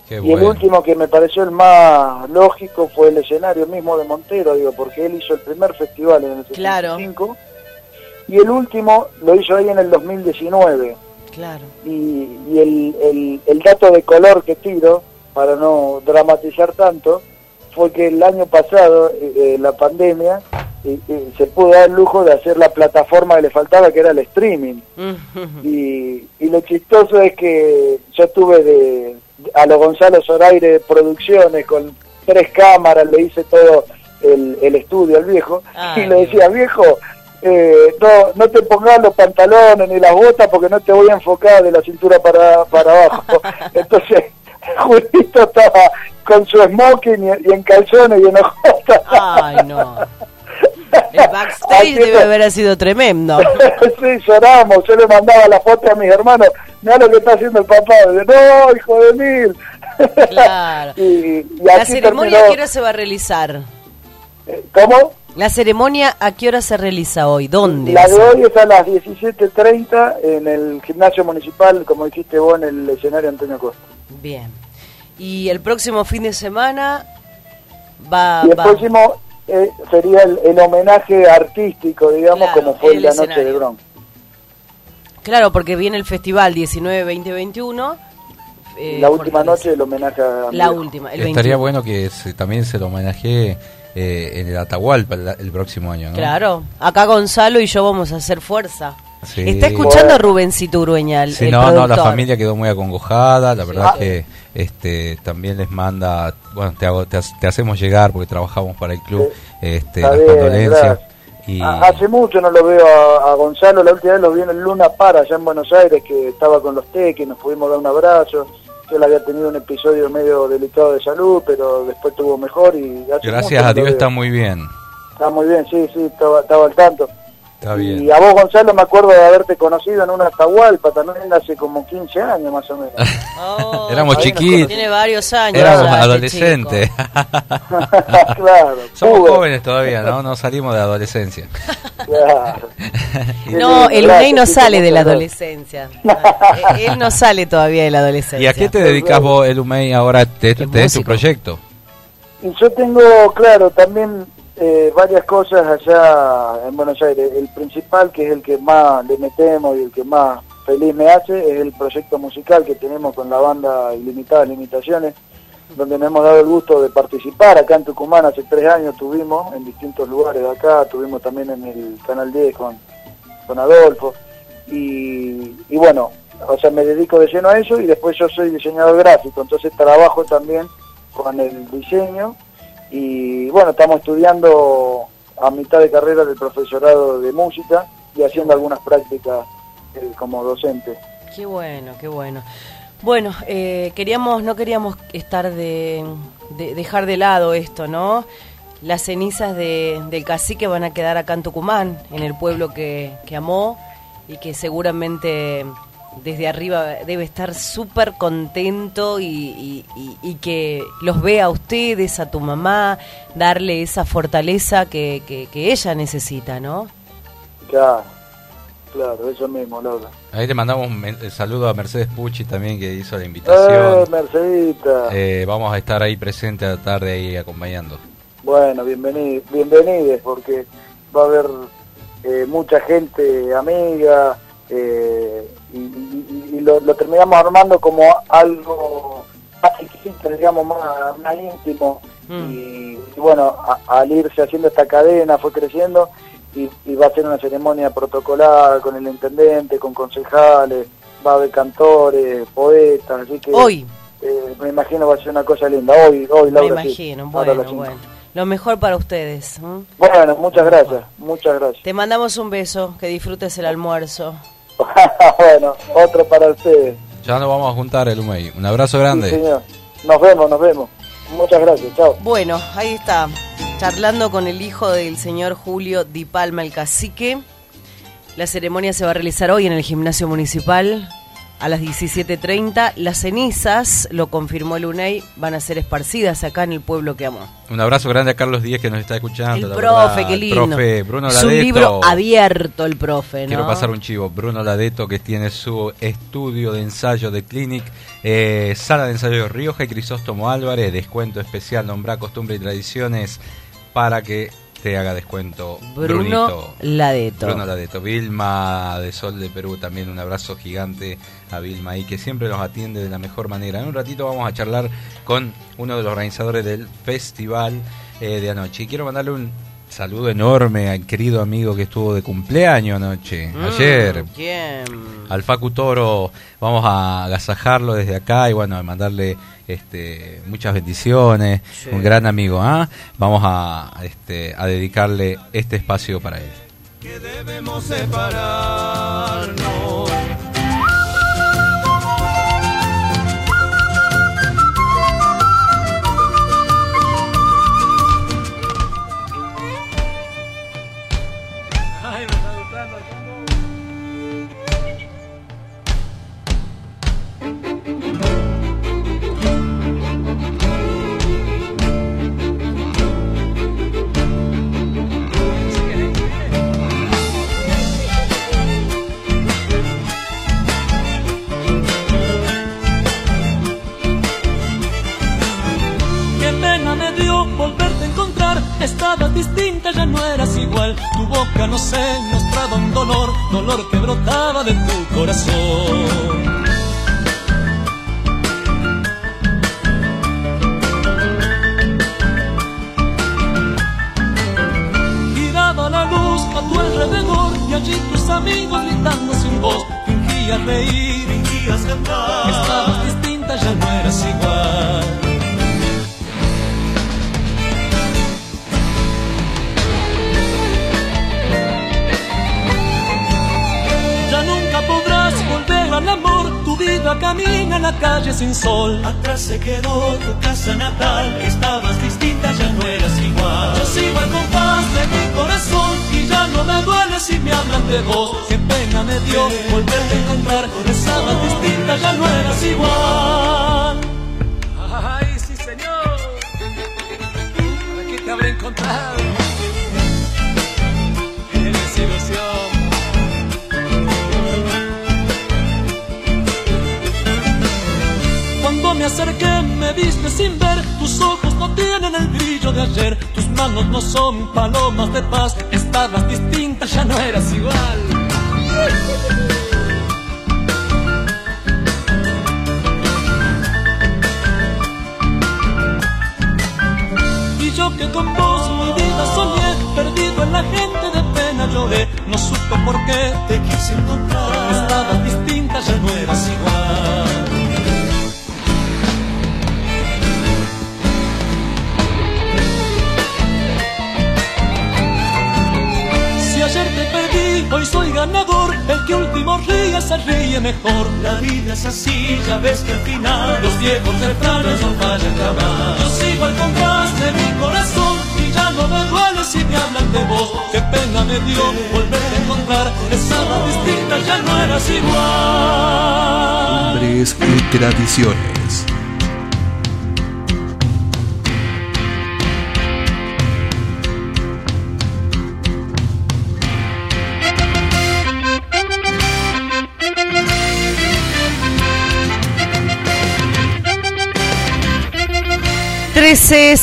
Qué y el último que me pareció el más lógico fue el escenario mismo de Montero, digo, porque él hizo el primer festival en el Claro. 65 y el último lo hizo ahí en el 2019. Claro. Y, y el, el, el dato de color que tiro, para no dramatizar tanto, fue que el año pasado, eh, eh, la pandemia, eh, eh, se pudo dar el lujo de hacer la plataforma que le faltaba, que era el streaming. Y, y lo chistoso es que yo tuve de, a los Gonzalo Zoraire Producciones con tres cámaras, le hice todo el, el estudio al viejo, Ay, y le decía, viejo, eh, no, no te pongas los pantalones ni las botas porque no te voy a enfocar de la cintura para, para abajo. Entonces, Julito estaba con su smoking y, y en calzones y en hojotas. Ay, no. El backstage debe haber sido tremendo. sí, lloramos. Yo le mandaba la foto a mis hermanos. Mira lo que está haciendo el papá. Dice, no, hijo de mil. Claro. y, y ¿La ceremonia terminó. a qué hora se va a realizar? Eh, ¿Cómo? ¿La ceremonia a qué hora se realiza hoy? ¿Dónde? La de hoy es a las 17.30 en el gimnasio municipal, como dijiste vos, en el escenario Antonio Costa. Bien. Y el próximo fin de semana va... y el va- próximo eh, sería el, el homenaje artístico, digamos, Claro, como fue el la noche de Bronx. Claro, porque viene el festival 19, 20, 21. eh, la última noche el homenaje a La última, el Estaría 21. bueno que se- también se lo homenajee eh, en el Atahualpa el, el próximo año, ¿no? Claro, acá Gonzalo y yo vamos a hacer fuerza. Sí. Está escuchando Bueno. a Rubencito Urueña, el, Sí, el no, no, la familia quedó muy acongojada, la verdad Ah. que este también les manda, bueno, te, hago- te, te hacemos llegar porque trabajamos para el club, este, las bien, condolencias. gracias. Y Hace mucho no lo veo a, a Gonzalo, la última vez lo vi en el Luna Para, allá en Buenos Aires, que estaba con los teques, nos pudimos dar un abrazo. Yo le había tenido un episodio medio delicado de salud, pero después tuvo mmejor y... gracias a Dios está muy bien. Está muy bien, sí, sí, estaba, estaba al tanto. Está bien. Y a vos, Gonzalo, me acuerdo de haberte conocido en una Atahualpa también hace como 15 años más o menos. Oh, Éramos chiquitos. Tiene varios años. Éramos ya este adolescentes. claro. Somos jóvenes todavía, ¿no? No salimos de adolescencia. claro. No, el Unai no sale de la adolescencia. Eh, Él no sale todavía de la adolescencia. ¿Y a qué te dedicas vos, Elumey, ahora? ¿Te, Es tenés tu proyecto? Y yo tengo, claro, también eh, varias cosas allá en Buenos Aires. El principal, que es el que más le metemos y el que más feliz me hace, es el proyecto musical que tenemos con la banda Ilimitadas Limitaciones, donde nos hemos dado el gusto de participar. Acá en Tucumán hace tres años tuvimos, en distintos lugares de acá, tuvimos también en el Canal 10 con, con Adolfo. Y, y bueno, o sea, me dedico de lleno a eso y después yo soy diseñador gráfico, entonces trabajo también con el diseño y bueno, estamos estudiando a mitad de carrera del profesorado de música y haciendo algunas prácticas eh, como docente. Qué bueno, qué bueno. Bueno, eh, queríamos, no queríamos estar de, de- dejar de lado esto, ¿no? Las cenizas de, del cacique van a quedar acá en Tucumán, en el pueblo que, que amó y que seguramente desde arriba debe estar súper contento y, y- y- y que los vea a ustedes, a tu mamá, darle esa fortaleza que, que, que ella necesita, ¿no? Claro, claro, eso mismo, Laura. Ahí le mandamos un saludo a Mercedes Pucci también que hizo la Eh, invitación. Mercedita. Eh, vamos a estar ahí presente a la tarde ahí acompañando. Bueno, bienvenidos, bienvenides, porque va a haber eh, mucha gente amiga eh, y, y- y lo, lo terminamos armando como algo más chiquito, digamos, más, más íntimo. Mm. Y, y bueno, a- al irse haciendo esta cadena fue creciendo y, y va a ser una ceremonia protocolar con el intendente, con concejales, va a haber cantores, poetas, así que... Hoy, eh, me imagino va a ser una cosa linda. Hoy, hoy, me Laura, imagino, bueno. Lo mejor para ustedes. ¿no? Bueno, muchas gracias, muchas gracias. Te mandamos un beso, que disfrutes el almuerzo. bueno, otro para ustedes. Ya nos vamos a juntar, Elumey. Un abrazo Sí, grande. señor. Nos vemos, nos vemos. Muchas gracias, chao. Bueno, ahí está, charlando con el hijo del señor Julio Di Palma, el cacique. La ceremonia se va a realizar hoy en el gimnasio municipal a las 17.30. Las cenizas, lo confirmó el UNEI, van a ser esparcidas acá en el pueblo que amó. Un abrazo grande a Carlos Díez que nos está escuchando. El profe, qué El lindo. profe Bruno es Ladeto. un libro abierto el profe, ¿no? Quiero pasar un chivo. Bruno Ladeto, que tiene su estudio de ensayo de Clinic, eh, sala de ensayo de Rioja y Crisóstomo Álvarez, descuento especial, nombrar costumbre y tradiciones para que te haga descuento. Bruno Brunito. Ladeto. Bruno Ladeto. Vilma de Sol de Perú, también un abrazo gigante a Vilma y que siempre nos atiende de la mejor manera. En un ratito vamos a charlar con uno de los organizadores del festival eh, de anoche. Y quiero mandarle un saludo enorme al querido amigo que estuvo de cumpleaños anoche, Mm, ayer. ¿Quién? Al Facu Toro vamos a agasajarlo desde acá y bueno, a mandarle este, muchas bendiciones, Sí. un gran amigo, ¿ah? Vamos a, este, a dedicarle este espacio para él. que debemos separarnos.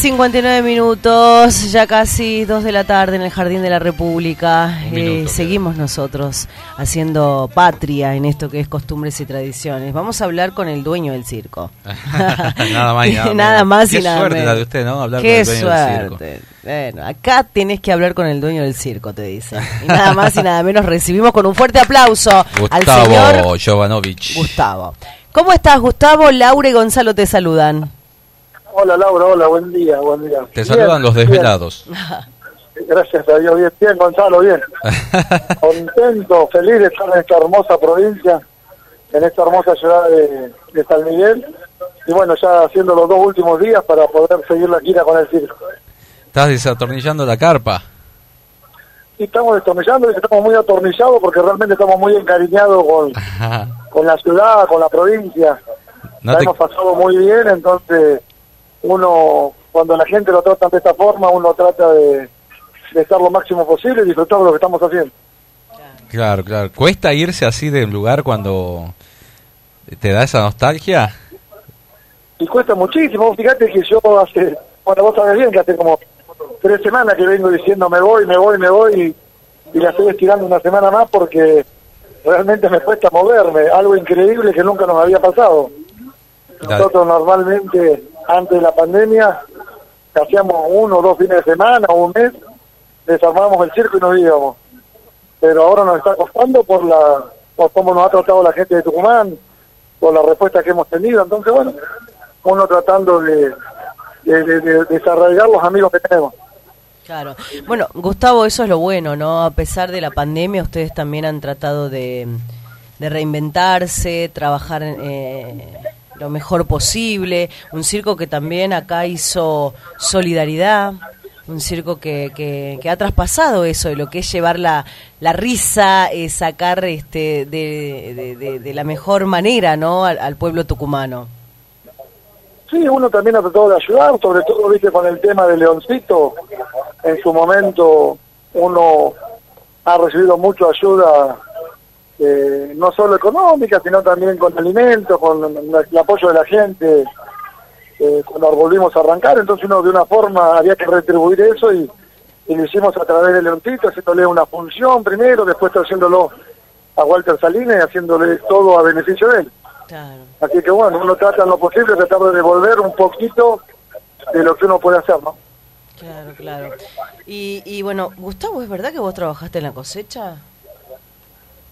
59 minutos, ya casi 2 de la tarde en el Jardín de la República. Eh, seguimos nosotros haciendo patria en esto que es costumbres y tradiciones. Vamos a hablar con el dueño del circo. nada más y nada, Nada más y Qué nada suerte menos. la de usted, ¿no? Hablar Qué con el dueño del circo. Bueno, acá tenés que hablar con el dueño del circo, te dice. Y nada más y nada menos recibimos con un fuerte aplauso al señor Gustavo Jovanovich. Gustavo. ¿Cómo estás, Gustavo? Laura y Gonzalo te saludan. Hola Laura, hola, buen día, buen día. Te Bien, saludan los bien. desvelados. Gracias a Dios, bien, bien Gonzalo, bien. Contento, feliz de estar en esta hermosa provincia, en esta hermosa ciudad de, de San Miguel. Y bueno, ya haciendo los dos últimos días para poder seguir la gira con el circo. Estás desatornillando la carpa. Y estamos destornillando y estamos muy atornillados porque realmente estamos muy encariñados con, con la ciudad, con la provincia. No la te- hemos pasado muy bien, entonces uno, cuando la gente lo trata de esta forma, uno trata de, de estar lo máximo posible y disfrutar de lo que estamos haciendo. Claro, claro. ¿Cuesta irse así de un lugar cuando te da esa nostalgia? Y cuesta muchísimo, fíjate que yo hace, bueno, vos sabés bien que hace como tres semanas que vengo diciendo me voy, me voy, me voy y, y la estoy estirando una semana más porque realmente me cuesta moverme, algo increíble que nunca nos había pasado. Dale. Nosotros normalmente, antes de la pandemia, hacíamos uno o dos fines de semana o un mes, desarmábamos el circo y nos íbamos. Pero ahora nos está costando por la por cómo nos ha tratado la gente de Tucumán, por la respuesta que hemos tenido. Entonces, bueno, uno tratando de, de, de- de desarraigar los amigos que tenemos. Claro. Bueno, Gustavo, eso es lo bueno, ¿no? A pesar de la pandemia, ustedes también han tratado de, de reinventarse, trabajar eh, lo mejor posible. Un circo que también acá hizo solidaridad. Un circo que, que, ha traspasado eso, de lo que es llevar la, la risa, eh, sacar este, de- de la mejor manera, ¿no? Al, al pueblo tucumano. Sí, uno también ha tratado de ayudar, sobre todo, viste, con el tema de Leoncito. En su momento uno ha recibido mucha ayuda, eh, no solo económica, sino también con alimentos, con el apoyo de la gente, eh, cuando volvimos a arrancar. Entonces uno de una forma había que retribuir eso y, y lo hicimos a través de Leoncito, haciéndole una función primero, después haciéndolo a Walter Salinas y haciéndole todo a beneficio de él. Claro. Así que bueno, uno trata en lo posible, tratar de devolver un poquito de lo que uno puede hacer, ¿no? Claro, claro. Y, y bueno, Gustavo, ¿es verdad que vos trabajaste en la cosecha?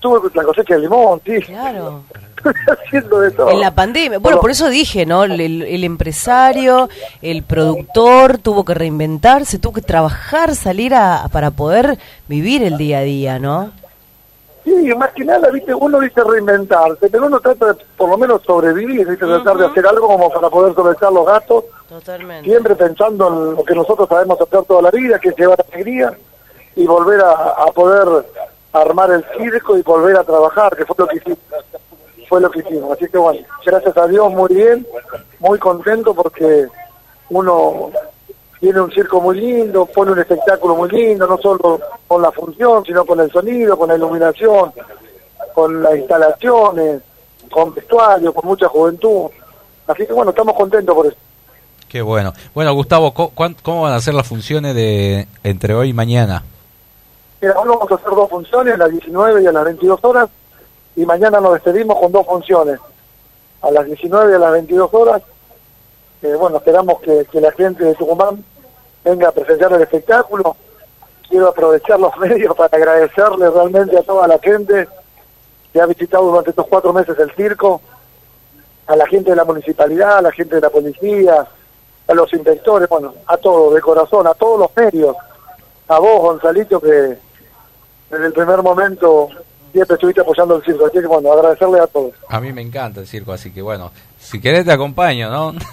Tuve la cosecha de limón, sí, Claro. haciendo de todo. En la pandemia. Bueno, por eso dije, ¿no? El, el empresario, el productor tuvo que reinventarse, tuvo que trabajar, salir a, para poder vivir el día a día, ¿no? Sí, más que nada, viste, uno dice reinventarse, pero uno trata de por lo menos sobrevivir, viste, tratar de hacer algo como para poder solventar los gastos, Totalmente. siempre pensando en lo que nosotros sabemos hacer toda la vida, que es llevar alegría y volver a, a poder armar el circo y volver a trabajar, que fue lo que hicimos. Fue lo que hicimos. Así que bueno, gracias a Dios, muy bien, muy contento porque uno tiene un circo muy lindo, pone un espectáculo muy lindo, no solo con la función, sino con el sonido, con la iluminación, con las instalaciones, con vestuario, con mucha juventud. Así que bueno, estamos contentos por eso. Qué bueno. Bueno, Gustavo, ¿co- cuán- ¿cómo van a ser las funciones de entre hoy y mañana? Mira, vamos a hacer dos funciones, a las 19 y a las 22 horas, y mañana nos despedimos con dos funciones, a las 19 y a las 22 horas. Eh, bueno, esperamos que, que la gente de Tucumán venga a presenciar el espectáculo. Quiero aprovechar los medios para agradecerle realmente a toda la gente que ha visitado durante estos cuatro meses el circo, a la gente de la municipalidad, a la gente de la policía, a los inspectores, bueno, a todos, de corazón, a todos los medios, a vos, Gonzalito, que desde el primer momento siempre estuviste apoyando el circo. Así que bueno, agradecerle a todos. A mí me encanta el circo, así que bueno, si querés te acompaño, ¿no?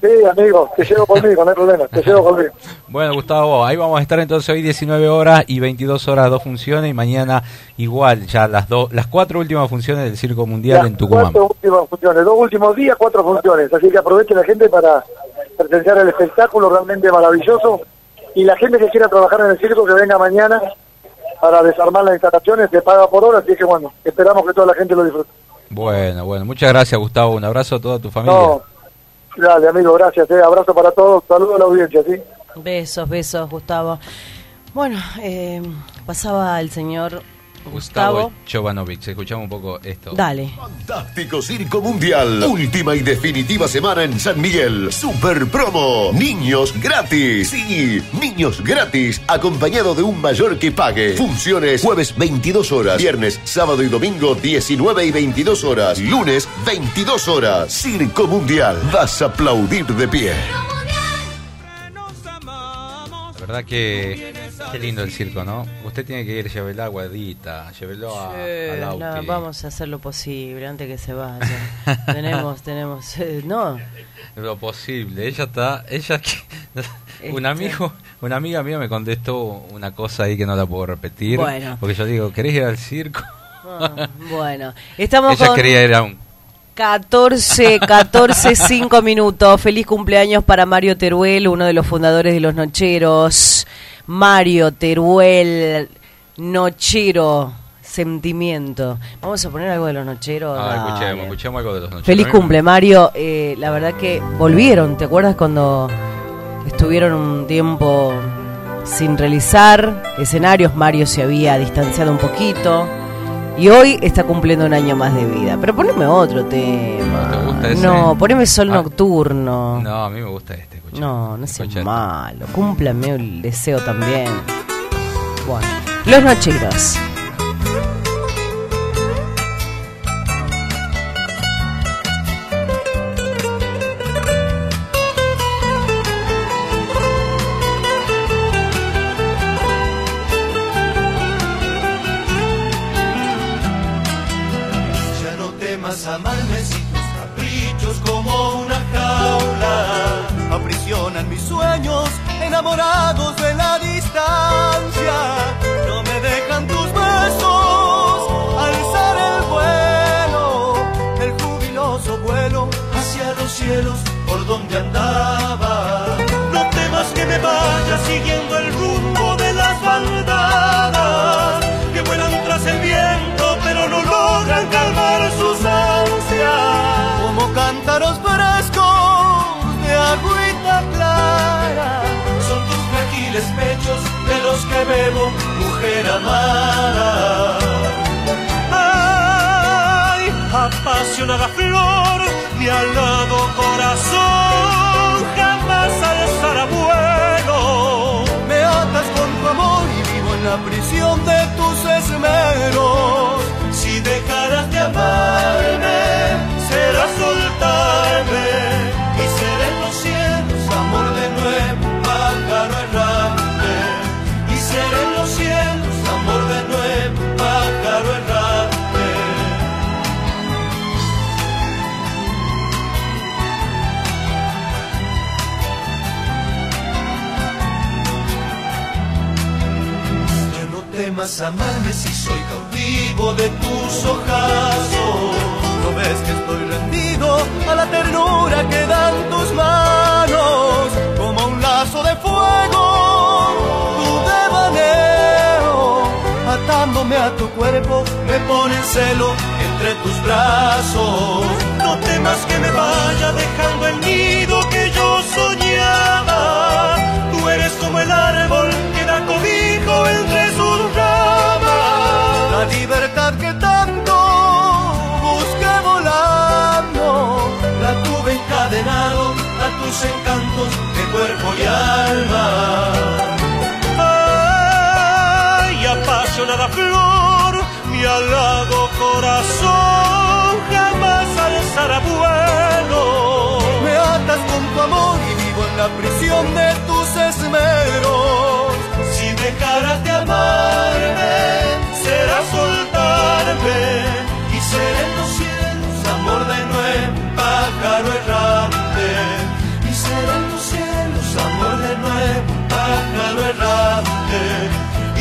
Sí, amigo, te llevo conmigo, no hay problema, te llevo conmigo. bueno, Gustavo, ahí vamos a estar entonces hoy 19 horas y 22 horas dos funciones y mañana igual ya las dos las cuatro últimas funciones del Circo Mundial Las en Tucumán. Cuatro últimas funciones, dos últimos días, cuatro funciones. Así que aproveche la gente para presenciar el espectáculo realmente maravilloso. Y la gente que quiera trabajar en el circo, que venga mañana para desarmar las instalaciones, se paga por hora. Así que bueno, esperamos que toda la gente lo disfrute. Bueno, bueno, muchas gracias Gustavo, un abrazo a toda tu familia. No, dale, amigo, gracias. Eh. Abrazo para todos, saludos a la audiencia, ¿sí? Besos, besos, Gustavo. Bueno, eh, pasaba el señor Gustavo. Jovanovic, escuchamos un poco esto. Dale. Fantástico Circo Mundial. Última y definitiva semana en San Miguel. Super promo. Niños gratis. Sí, niños gratis. Acompañado de un mayor que pague. Funciones jueves 22 horas. Viernes, sábado y domingo 19 y 22 horas. Lunes 22 horas. Circo Mundial. Vas a aplaudir de pie. La verdad que qué lindo el circo, ¿no? Usted tiene que ir, llévelo a Guadita, llévelo a, a no, vamos a hacer lo posible antes que se vaya. tenemos, tenemos, eh, no. Lo posible, ella está, ella un amigo, una amiga mía me contestó una cosa ahí que no la puedo repetir, Bueno. porque yo digo, ¿querés ir al circo? Ah, bueno, estamos ella con quería ir a un 14, 14, 5 minutos. Feliz cumpleaños para Mario Teruel, uno de los fundadores de Los Nocheros. Mario Teruel, Nochero, sentimiento. Vamos a poner algo de Los Nocheros. Ah, Dale. escuchemos, escuchemos algo de los noches. Feliz cumple, Mario. Eh, la verdad que volvieron. ¿Te acuerdas cuando estuvieron un tiempo sin realizar escenarios? Mario se había distanciado un poquito. Y hoy está cumpliendo un año más de vida. Pero poneme otro tema. ¿Te gusta ese? No, poneme Sol Ah. Nocturno. No, a mí me gusta este, No, no seas malo. Cúmplame el deseo también. Bueno, Los Nocheros. dourado frágiles pechos de los que bebo, mujer amada. Ay, apasionada flor, mi alado corazón jamás alzará vuelo. Me atas con tu amor y vivo en la prisión de tus esmeros. Si dejaras de amarme, será soltarme Amarme si soy cautivo de tus ojazos. No ves que estoy rendido a la ternura que dan tus manos, como un lazo de fuego, tu devaneo, atándome a tu cuerpo, me pone en celo entre tus brazos. No temas que me vaya dejando el nido que tanto busqué volando, la tuve encadenado a tus encantos de cuerpo y alma. Ay, apasionada flor, mi alado corazón jamás alzará vuelo. Me atas con tu amor y vivo en la prisión de tus esmeros. Si dejaras de amarme, será soltarme y seré en los cielos amor de nuevo, pájaro errante. Y seré en los cielos amor de nuevo, pájaro errante.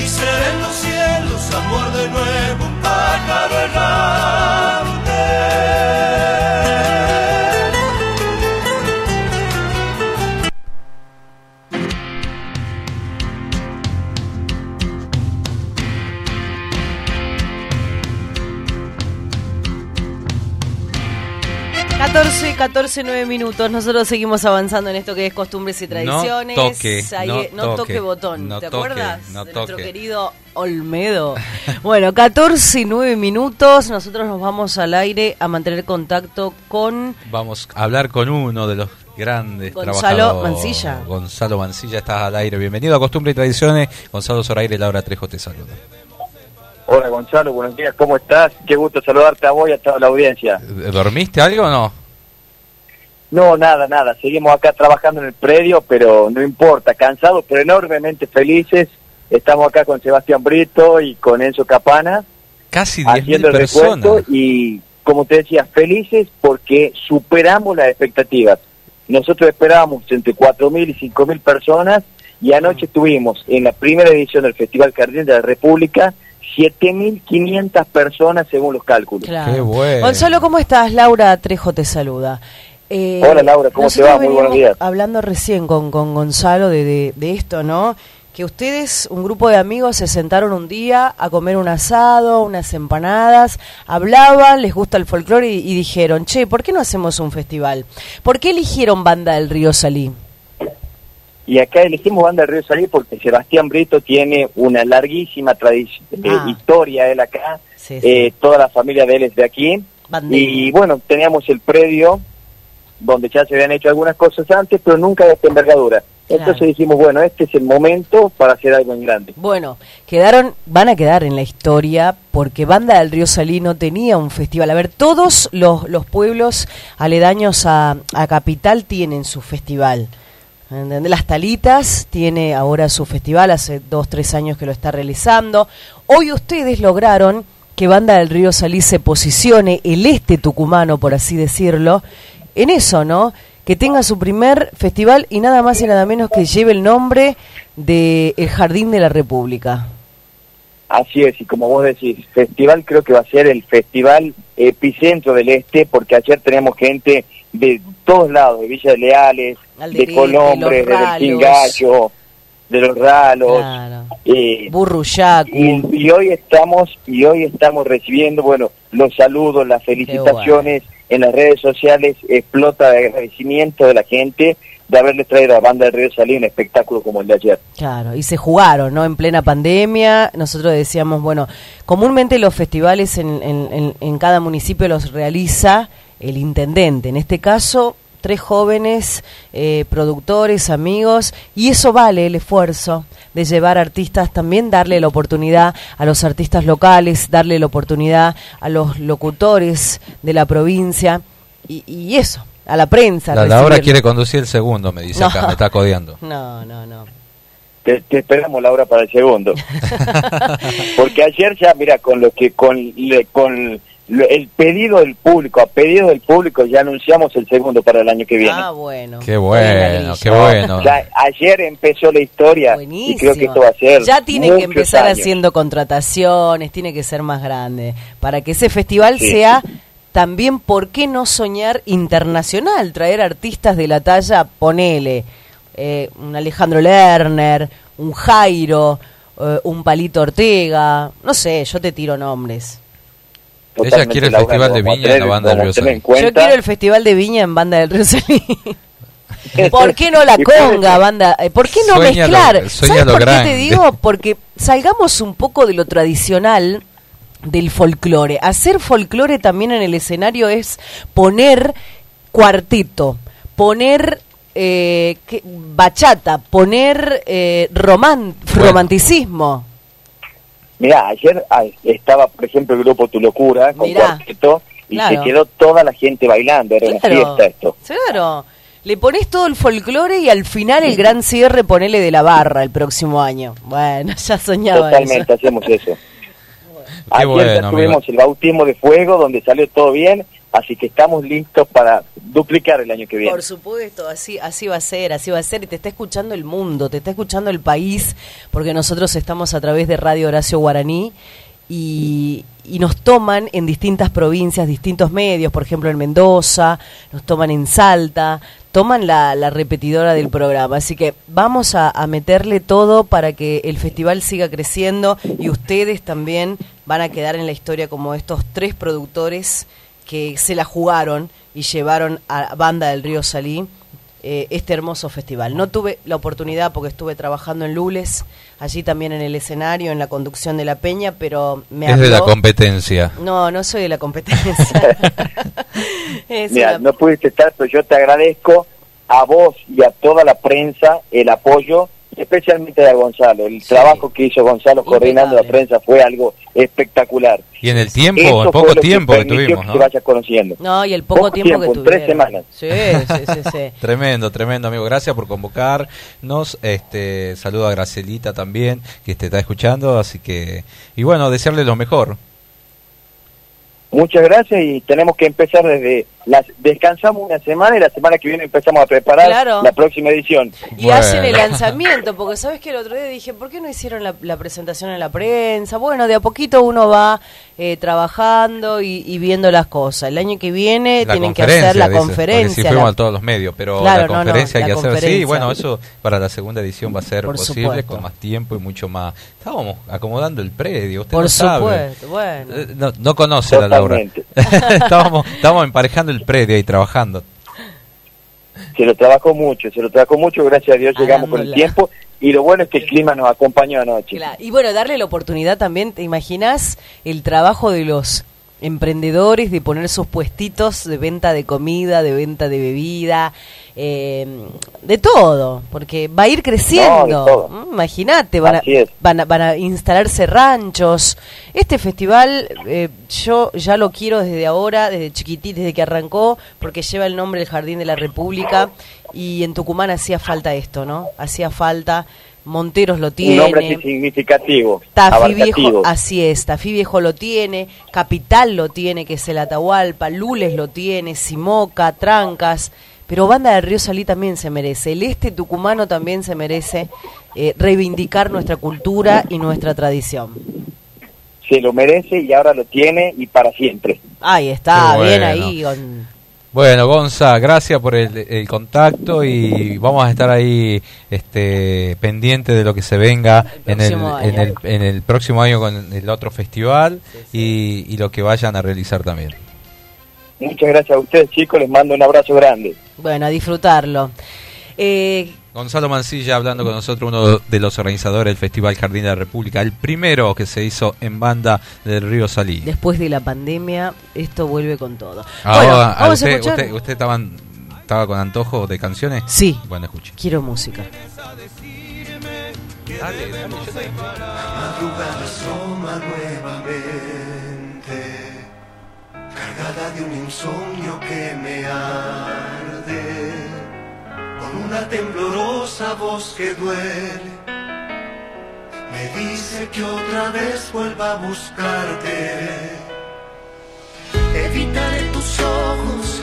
Y seré en los cielos amor de nuevo, pájaro errante. 14, 9 minutos. Nosotros seguimos avanzando en esto que es costumbres y tradiciones. No toque, Ahí- no no toque toque, botón. no ¿Te toque, acuerdas? no de nuestro querido Olmedo. bueno, 14 y 9 minutos. Nosotros nos vamos al aire a mantener contacto con Vamos a hablar con uno de los grandes Gonzalo. Mancilla. Gonzalo Mancilla, estás al aire. Bienvenido a Costumbre y Tradiciones. Gonzalo Zoraire, Laura Trejo te saluda. Hola Gonzalo, buenos días, ¿cómo estás? Qué gusto saludarte a vos y a toda la audiencia. ¿Dormiste algo o no? No, nada, nada, seguimos acá trabajando en el predio, pero no importa, cansados pero enormemente felices. Estamos acá con Sebastián Brito y con Enzo Capana Casi 10.000 haciendo el personas. recuento y, como te decía, felices porque superamos las expectativas. Nosotros esperábamos entre 4.000 y 5.000 personas y anoche tuvimos en la primera edición del Festival Jardín de la República 7.500 personas según los cálculos. Claro. Qué bueno. Gonzalo, ¿cómo estás? Laura Trejo te saluda. Eh, Hola, Laura, ¿cómo te va? Muy buenos días. Hablando recién con, con Gonzalo de, de, de esto, ¿no? Que ustedes, un grupo de amigos, se sentaron un día a comer un asado, unas empanadas, hablaban, les gusta el folclore y, y dijeron, che, ¿por qué no hacemos un festival? ¿Por qué eligieron Banda del Río Salí? Y acá elegimos Banda del Río Salí porque Sebastián Brito tiene una larguísima tradición, eh, Ah. historia él acá, Sí, sí. eh, toda la familia de él es de aquí. Y bueno, teníamos el predio donde ya se habían hecho algunas cosas antes, pero nunca de esta envergadura. Entonces dijimos, bueno, este es el momento para hacer algo en grande. Bueno, quedaron, van a quedar en la historia porque Banda del Río Salí no tenía un festival. A ver, todos los, los pueblos aledaños a, a Capital tienen su festival. Las Talitas tiene ahora su festival, hace dos, tres años que lo está realizando. Hoy ustedes lograron que Banda del Río Salí se posicione, el este tucumano, por así decirlo, en eso, ¿no? Que tenga su primer festival y nada más y nada menos que lleve el nombre de El Jardín de la República. Así es, y como vos decís, festival creo que va a ser el festival epicentro del este, porque ayer teníamos gente de todos lados, de Villa de Leales, de Colombre, Los de. Pingallo, de los Ralos. Claro. eh, Burruyacu. y, y hoy estamos y hoy estamos recibiendo bueno los saludos las felicitaciones en las redes sociales explota el agradecimiento de la gente de haberles traído a Banda del Río Salí un espectáculo como el de ayer Claro, y se jugaron, ¿no? En plena pandemia, nosotros decíamos, bueno, comúnmente los festivales en- en- en cada municipio los realiza el intendente. En este caso, tres jóvenes eh, productores, amigos, y eso vale el esfuerzo de llevar artistas, también darle la oportunidad a los artistas locales, darle la oportunidad a los locutores de la provincia, y, y eso, a la prensa. La quiere conducir el segundo, me dice No. acá, me está codeando. No, no, no. te, te esperamos Laura para el segundo porque ayer ya mira con lo que con le- con lo- el pedido del público, a pedido del público ya anunciamos el segundo para el año que viene. Ah, bueno. Qué bueno, qué No, bueno. ya ayer empezó la historia y creo que esto va a ser Ya tiene que empezar años. haciendo contrataciones, tiene que ser más grande. Para que ese festival Sí. sea también, ¿por qué no soñar internacional? Traer artistas de la talla, ponele, eh, un Alejandro Lerner, un Jairo, eh, un Palito Ortega, no sé, yo te tiro nombres. Ella quiere el Laura, Festival de Viña en la banda del Río Salí. Yo quiero el Festival de Viña en Banda del Río Salí. ¿Por qué no la conga, banda? Eh, ¿Por qué no Sueña lo- mezclar? sueña ¿Sabes lo por qué te digo? Porque salgamos un poco de lo tradicional del folclore. Hacer folclore también en el escenario es poner cuarteto, poner eh, ¿qué? bachata, poner eh, Bueno. romanticismo. Mirá, ayer ah, estaba, por ejemplo, el grupo Tu Locura con Mirá, cuarteto y claro. se quedó toda la gente bailando, era una Claro, fiesta esto. Claro. Le pones todo el folclore y al final el gran cierre ponele de la barra el próximo año. Bueno, ya soñaba Totalmente, eso. hacemos eso. Qué Ayer bueno, ya amigo. tuvimos el bautismo de fuego donde salió todo bien, así que estamos listos para duplicar el año que viene. Por supuesto, así, así va a ser, así va a ser. Y te está escuchando el mundo, te está escuchando el país, porque nosotros estamos a través de Radio Horacio Guaraní y, y nos toman en distintas provincias, distintos medios, por ejemplo en Mendoza, nos toman en Salta, toman la, la repetidora del programa. Así que vamos a, a meterle todo para que el festival siga creciendo y ustedes también van a quedar en la historia como estos tres productores que se la jugaron y llevaron a Banda del Río Salí eh, este hermoso festival. No tuve la oportunidad porque estuve trabajando en Lules, allí también en el escenario, en la conducción de la peña, pero me Es de la competencia. No, no soy de la competencia. Mira, una- no pudiste estar, pero yo te agradezco a vos y a toda la prensa el apoyo, especialmente a Gonzalo. El trabajo que hizo Gonzalo coordinando la prensa fue algo espectacular. Y en el tiempo, Eso en fue poco lo que tiempo que permitió tuvimos, que ¿no? se vaya conociendo. No, y el poco, Poco tiempo, que en tres semanas. Sí, sí, sí, sí. Tremendo, tremendo, amigo. Gracias por convocarnos. Este, saludo a Gracelita también, que te está escuchando. Así que, y bueno, desearle lo mejor. Muchas gracias y tenemos que empezar desde las descansamos una semana y la semana que viene empezamos a preparar Claro. la próxima edición. Y hacen el lanzamiento, porque sabes que el otro día dije, ¿por qué no hicieron la, la presentación en la prensa? Bueno, de a poquito uno va eh, trabajando y, y viendo las cosas. El año que viene La tienen que hacer la dice, conferencia. Sí fuimos la- a todos los medios, pero Claro, la no, no, conferencia la hay que hacer. Sí, conferencia. bueno, eso para la segunda edición va a ser Por posible supuesto. con más tiempo y mucho más. Estábamos acomodando el predio, usted Por no sabe. supuesto, bueno. Eh, No, no conoce a la Laura. Estábamos, estábamos emparejando el predio y trabajando. Se lo trabajó mucho, se lo trabajó mucho, gracias a Dios llegamos con el tiempo y lo bueno es que el clima nos acompañó anoche. Claro, Y bueno, darle la oportunidad también, ¿te imaginas el trabajo de los emprendedores de poner sus puestitos de venta de comida, de venta de bebida, eh, de todo? Porque va a ir creciendo. No. Mm, Imagínate, van van, a, van a instalarse ranchos. Este festival eh, yo ya lo quiero desde ahora, desde chiquitito, desde que arrancó, porque lleva el nombre del Jardín de la República y en Tucumán hacía falta esto, ¿no? Hacía falta. Monteros lo Un tiene. nombre así significativo, Tafí abarcativo. Viejo, así es, Tafí Viejo lo tiene, Capital lo tiene, que es el Atahualpa, Lules lo tiene, Simoca, Trancas, pero Banda del Río Salí también se merece, el este tucumano también se merece eh, reivindicar nuestra cultura y nuestra tradición. Se lo merece y ahora lo tiene y para siempre. Ahí está, bien ahí. con- Bueno, Gonza, gracias por el, el contacto y vamos a estar ahí este, pendiente de lo que se venga en el, próximo en, año. el, en el próximo año con el otro festival Y, y lo que vayan a realizar también. Muchas gracias a ustedes chicos, les mando un abrazo grande. Bueno, a disfrutarlo. Eh, Gonzalo Mancilla hablando con nosotros, uno de los organizadores del Festival Jardín de la República, el primero que se hizo en banda del Río Salí. después de la pandemia, esto vuelve con todo. Ahora, bueno, ¿a vamos a usted, escuchar. usted, usted estaba con antojo de canciones? Sí. Bueno, escuche. Quiero música. madrugada asoma nuevamente, cargada de un insomnio que me arde, una temblorosa voz que duele. Me dice que otra vez vuelva a buscarte. Evitaré tus ojos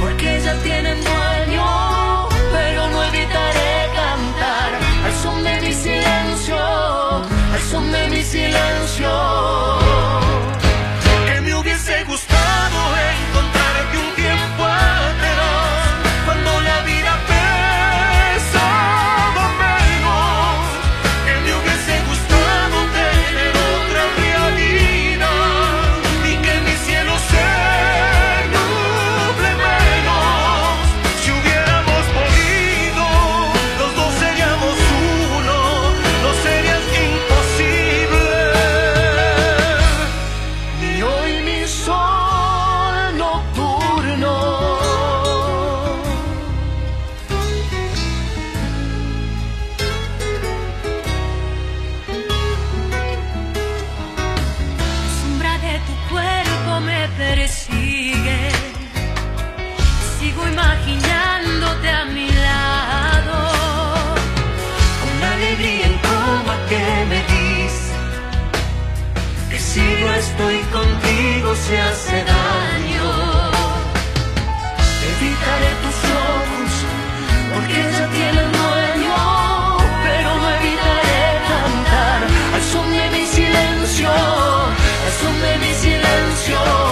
porque ya tienen dueño, pero no evitaré cantar al son de mi silencio, al son de mi silencio. Alegría en coma que me dice que si no estoy contigo se hace daño. Evitaré tus ojos porque ya tienen dueño, pero no evitaré cantar al son de mi silencio, al son de mi silencio.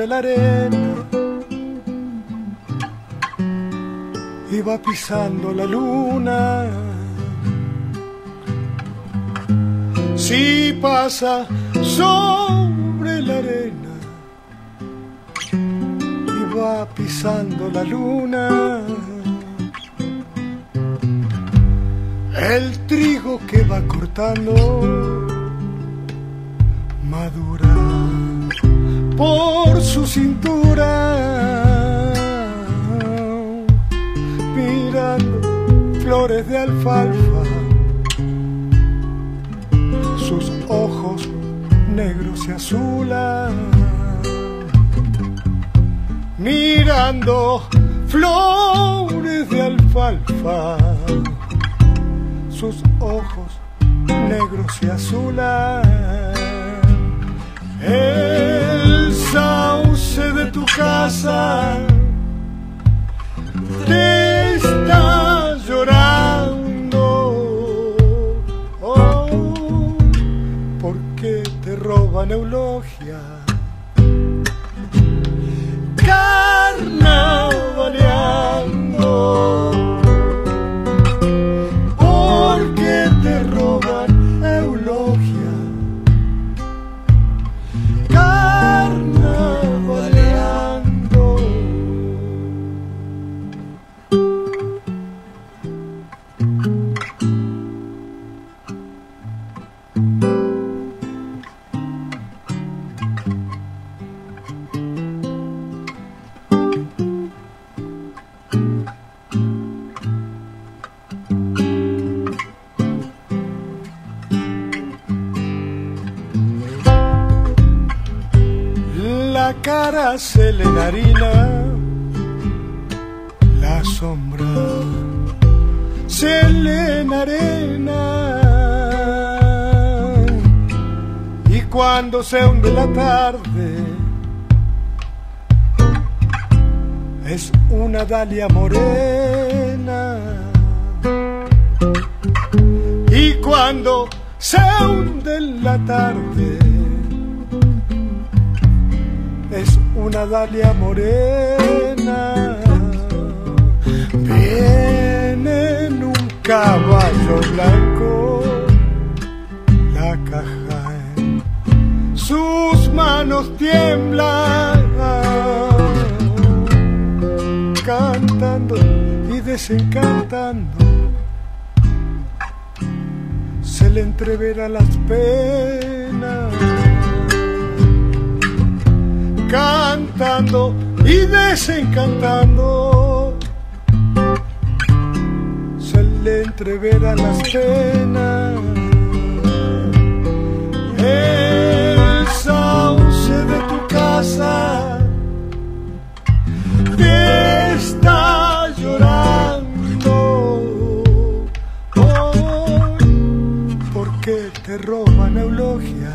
sobre la arena va pisando la luna. Si pasa sobre la arena va pisando la luna. El trigo que va cortando madura por su cintura. Mirando flores de alfalfa, sus ojos negros se azulan. Mirando flores de alfalfa, sus ojos negros se azulan. El sauce de tu casa te está llorando. Oh, porque te roban eulogia. Carnavaleando. Le enharina, la sombra se le enarena. Y cuando se hunde la tarde, es una dalia morena. Y cuando se hunde la tarde, una dalia morena. Viene en un caballo blanco, la caja en sus manos tiemblan, cantando y desencantando. Se le entreverá las penas cantando y desencantando. Se le entreveran las penas. El sauce de tu casa te está llorando. Hoy, porque te roban eulogia.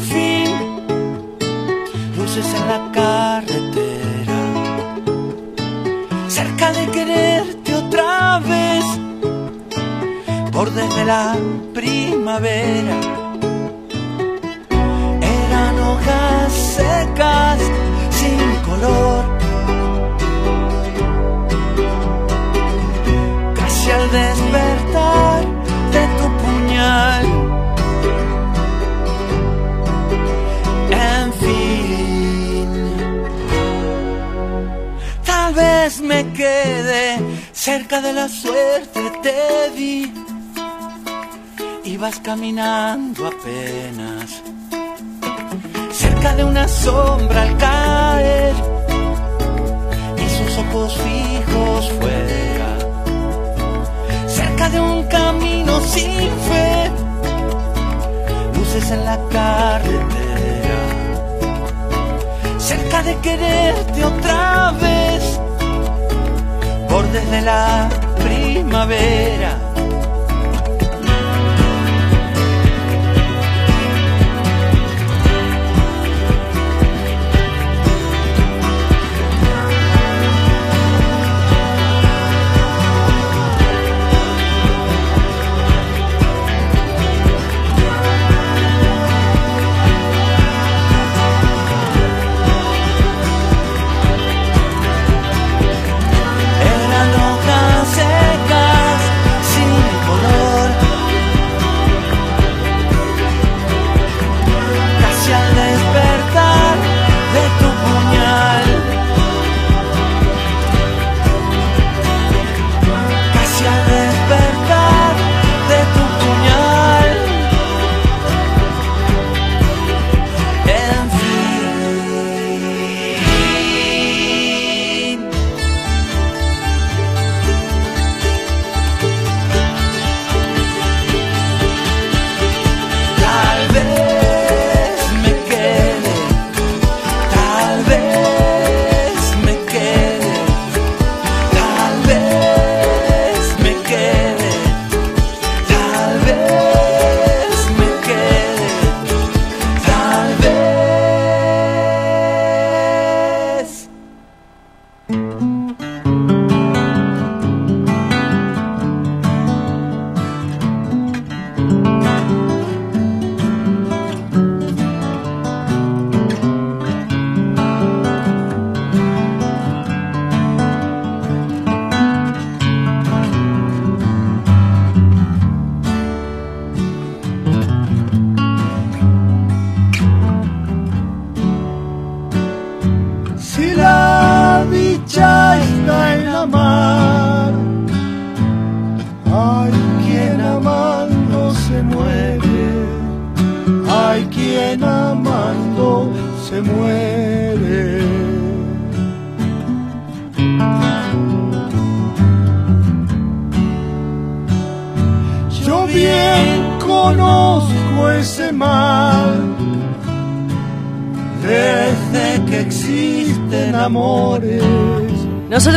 fin, luces en la carretera. Cerca de quererte otra vez bordes de la cerca de la suerte te vi. Ibas caminando apenas, cerca de una sombra al caer. Y sus ojos fijos fuera, cerca de un camino sin fe, luces en la carretera, cerca de quererte otra vez, bordes de la primavera.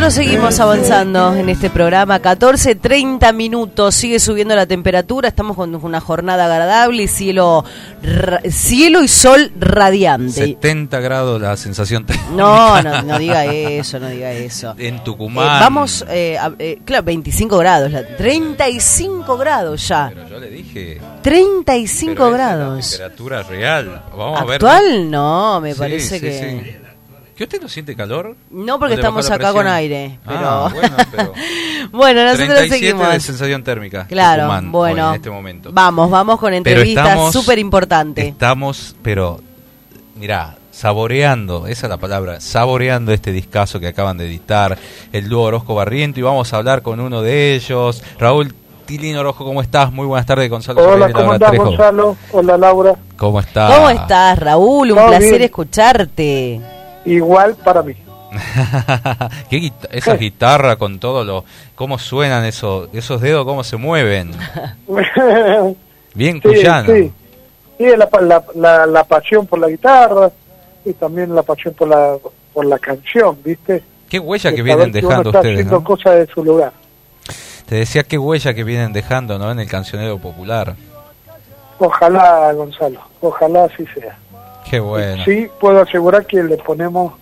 Nosotros seguimos avanzando en este programa, 14, 30 minutos, sigue subiendo la temperatura, estamos con una jornada agradable y cielo, cielo y sol radiante. 70 grados la sensación térmica. No, no, no diga eso, no diga eso. En Eh, Tucumán. vamos, eh, a- eh, claro, 25 grados, la- 35 grados ya. Yo le dije. 35 pero esa es la grados. temperatura real. Vamos a ver. ¿Actual? No, me Sí, parece sí, que... sí. ¿Que usted no siente calor? No, porque ¿No le bajó estamos acá con aire. Pero... Ah, bueno, pero... Bueno, nosotros 37 seguimos. de sensación térmica. Claro, Tucumán, bueno. en este momento. Vamos, vamos con Pero entrevistas súper importantes. Estamos, pero, mirá, saboreando, esa es la palabra, saboreando este discazo que acaban de editar, el dúo Orozco Barriento, y vamos a hablar con uno de ellos. Raúl Tilín Orozco, ¿cómo estás? Muy buenas tardes, Gonzalo. Hola, ¿cómo Trejo. Gonzalo? Hola, Laura. ¿Cómo estás? ¿Cómo estás, Raúl? Un placer bien. escucharte. Igual para mí. ¿Qué guita- esa guitarra con todo lo... ¿Cómo suenan esos, esos dedos? ¿Cómo se mueven? Bien Sí, cuyano. sí. Sí, la, la, la, la pasión por la guitarra y también la pasión por la, por la canción, ¿viste? Qué huella que vienen uno dejando está ustedes, haciendo ¿no? cosas de su lugar. Te decía qué huella que vienen dejando, ¿no? En el cancionero popular. Ojalá, Gonzalo, ojalá así sea. Qué bueno. Sí, puedo asegurar que le ponemos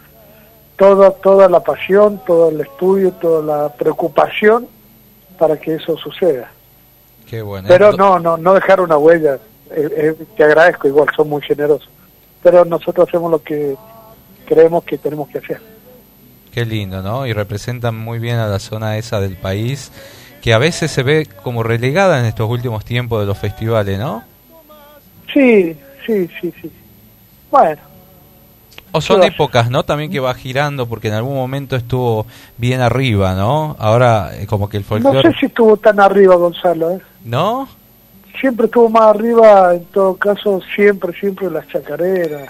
toda, toda la pasión, todo el estudio, toda la preocupación para que eso suceda. Qué bueno. Pero no, no, no dejar una huella. Eh, eh, te agradezco, igual son muy generosos. Pero nosotros hacemos lo que creemos que tenemos que hacer. Qué lindo, ¿no? Y representan muy bien a la zona esa del país que a veces se ve como relegada en estos últimos tiempos de los festivales, ¿no? Sí, sí, sí, sí. Bueno, O son épocas, ¿no? También que va girando, porque en algún momento estuvo bien arriba, ¿no? Ahora, eh, como que el folclore... No sé si estuvo tan arriba, Gonzalo, ¿eh? ¿No? Siempre estuvo más arriba, en todo caso, siempre, siempre las chacareras.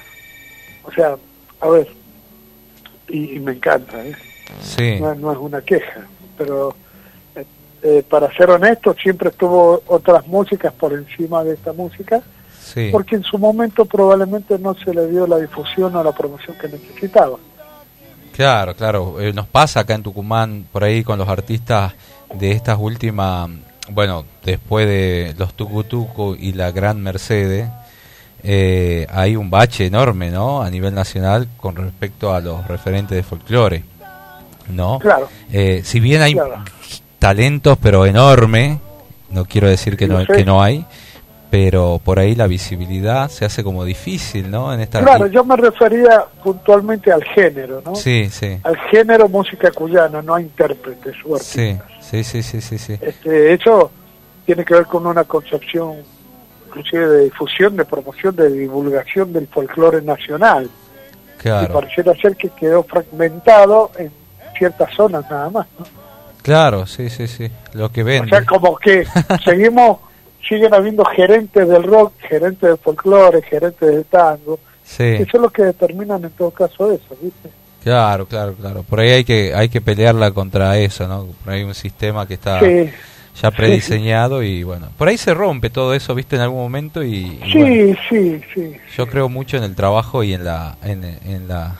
O sea, a ver, y, y me encanta, ¿eh? Sí. No, no es una queja, pero eh, eh, para ser honesto, siempre estuvo otras músicas por encima de esta música Sí. porque en su momento probablemente no se le dio la difusión o la promoción que necesitaba. Claro, claro. Eh, nos pasa acá en Tucumán, por ahí con los artistas de estas últimas, bueno, después de los Tucutuco y la Gran Mercedes, eh, hay un bache enorme, ¿no? A nivel nacional con respecto a los referentes de folclore, ¿no? Claro. Eh, si bien hay Claro. talentos, pero enorme, no quiero decir que no, que no hay, pero por ahí la visibilidad se hace como difícil, ¿no? En esta Claro, yo me refería puntualmente al género, ¿no? Sí, sí. Al género música cuyana, no a intérpretes o artistas. Sí, sí, sí, sí, sí. Este, eso tiene que ver con una concepción inclusive de difusión, de promoción, de divulgación del folclore nacional. Y Claro, pareciera ser que quedó fragmentado en ciertas zonas nada más. ¿no? claro, sí, sí, sí. Lo que O vende. sea, como que seguimos, siguen habiendo gerentes del rock, gerentes del folclore, gerentes del tango. Sí, Eso es lo que determinan en todo caso eso, ¿viste? claro, claro, claro. Por ahí hay que hay que pelearla contra eso, ¿no? Por ahí hay un sistema que está Sí. ya prediseñado y bueno, por ahí se rompe todo eso, ¿viste? En algún momento y, y Sí, bueno, sí, sí. yo creo mucho en el trabajo y en la en, en la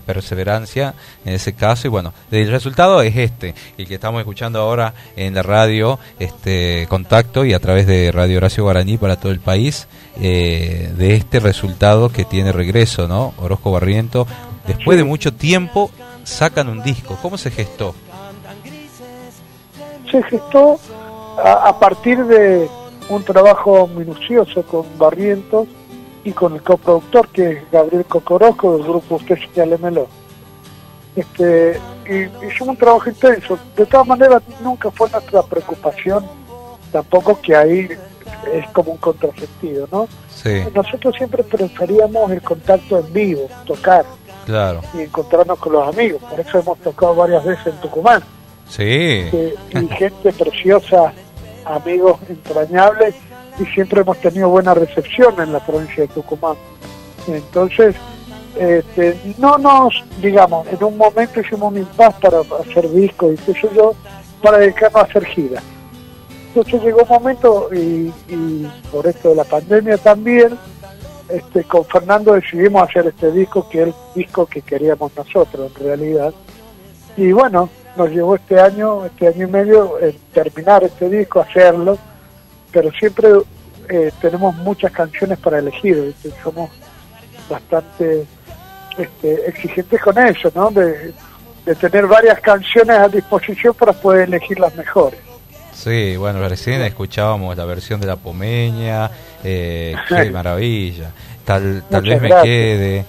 perseverancia en ese caso y bueno, el resultado es este, el que estamos escuchando ahora en la radio, este contacto y a través de Radio Horacio Guaraní para todo el país, eh, de este resultado que tiene regreso, ¿no? Orozco Barriento, después de mucho tiempo sacan un disco, ¿cómo se gestó? se gestó a, a partir de un trabajo minucioso con Barrientos y con el coproductor que es Gabriel Cocorosco del grupo Usted Señálemelo. Este, y hicimos un trabajo intenso. De todas maneras, nunca fue nuestra preocupación tampoco que ahí es como un contrasentido, ¿no? Sí, Nosotros siempre preferíamos el contacto en vivo, tocar claro. y encontrarnos con los amigos. Por eso hemos tocado varias veces en Tucumán Sí. eh, y gente preciosa, amigos entrañables y siempre hemos tenido buena recepción en la provincia de Tucumán. Entonces, este, no nos, digamos, en un momento hicimos un impas para hacer discos y qué sé yo, para dedicarnos a hacer giras. Entonces llegó un momento y, y por esto de la pandemia también, este, con Fernando decidimos hacer este disco que es el disco que queríamos nosotros en realidad. Y bueno, nos llevó este año, este año y medio, en terminar este disco, hacerlo, pero siempre eh, tenemos muchas canciones para elegir, somos bastante este, exigentes con eso, ¿no? De, de tener varias canciones a disposición para poder elegir las mejores. Sí, bueno, recién escuchábamos la versión de la Pomeña, eh, qué maravilla. Tal, tal Muchas vez me gracias. quede,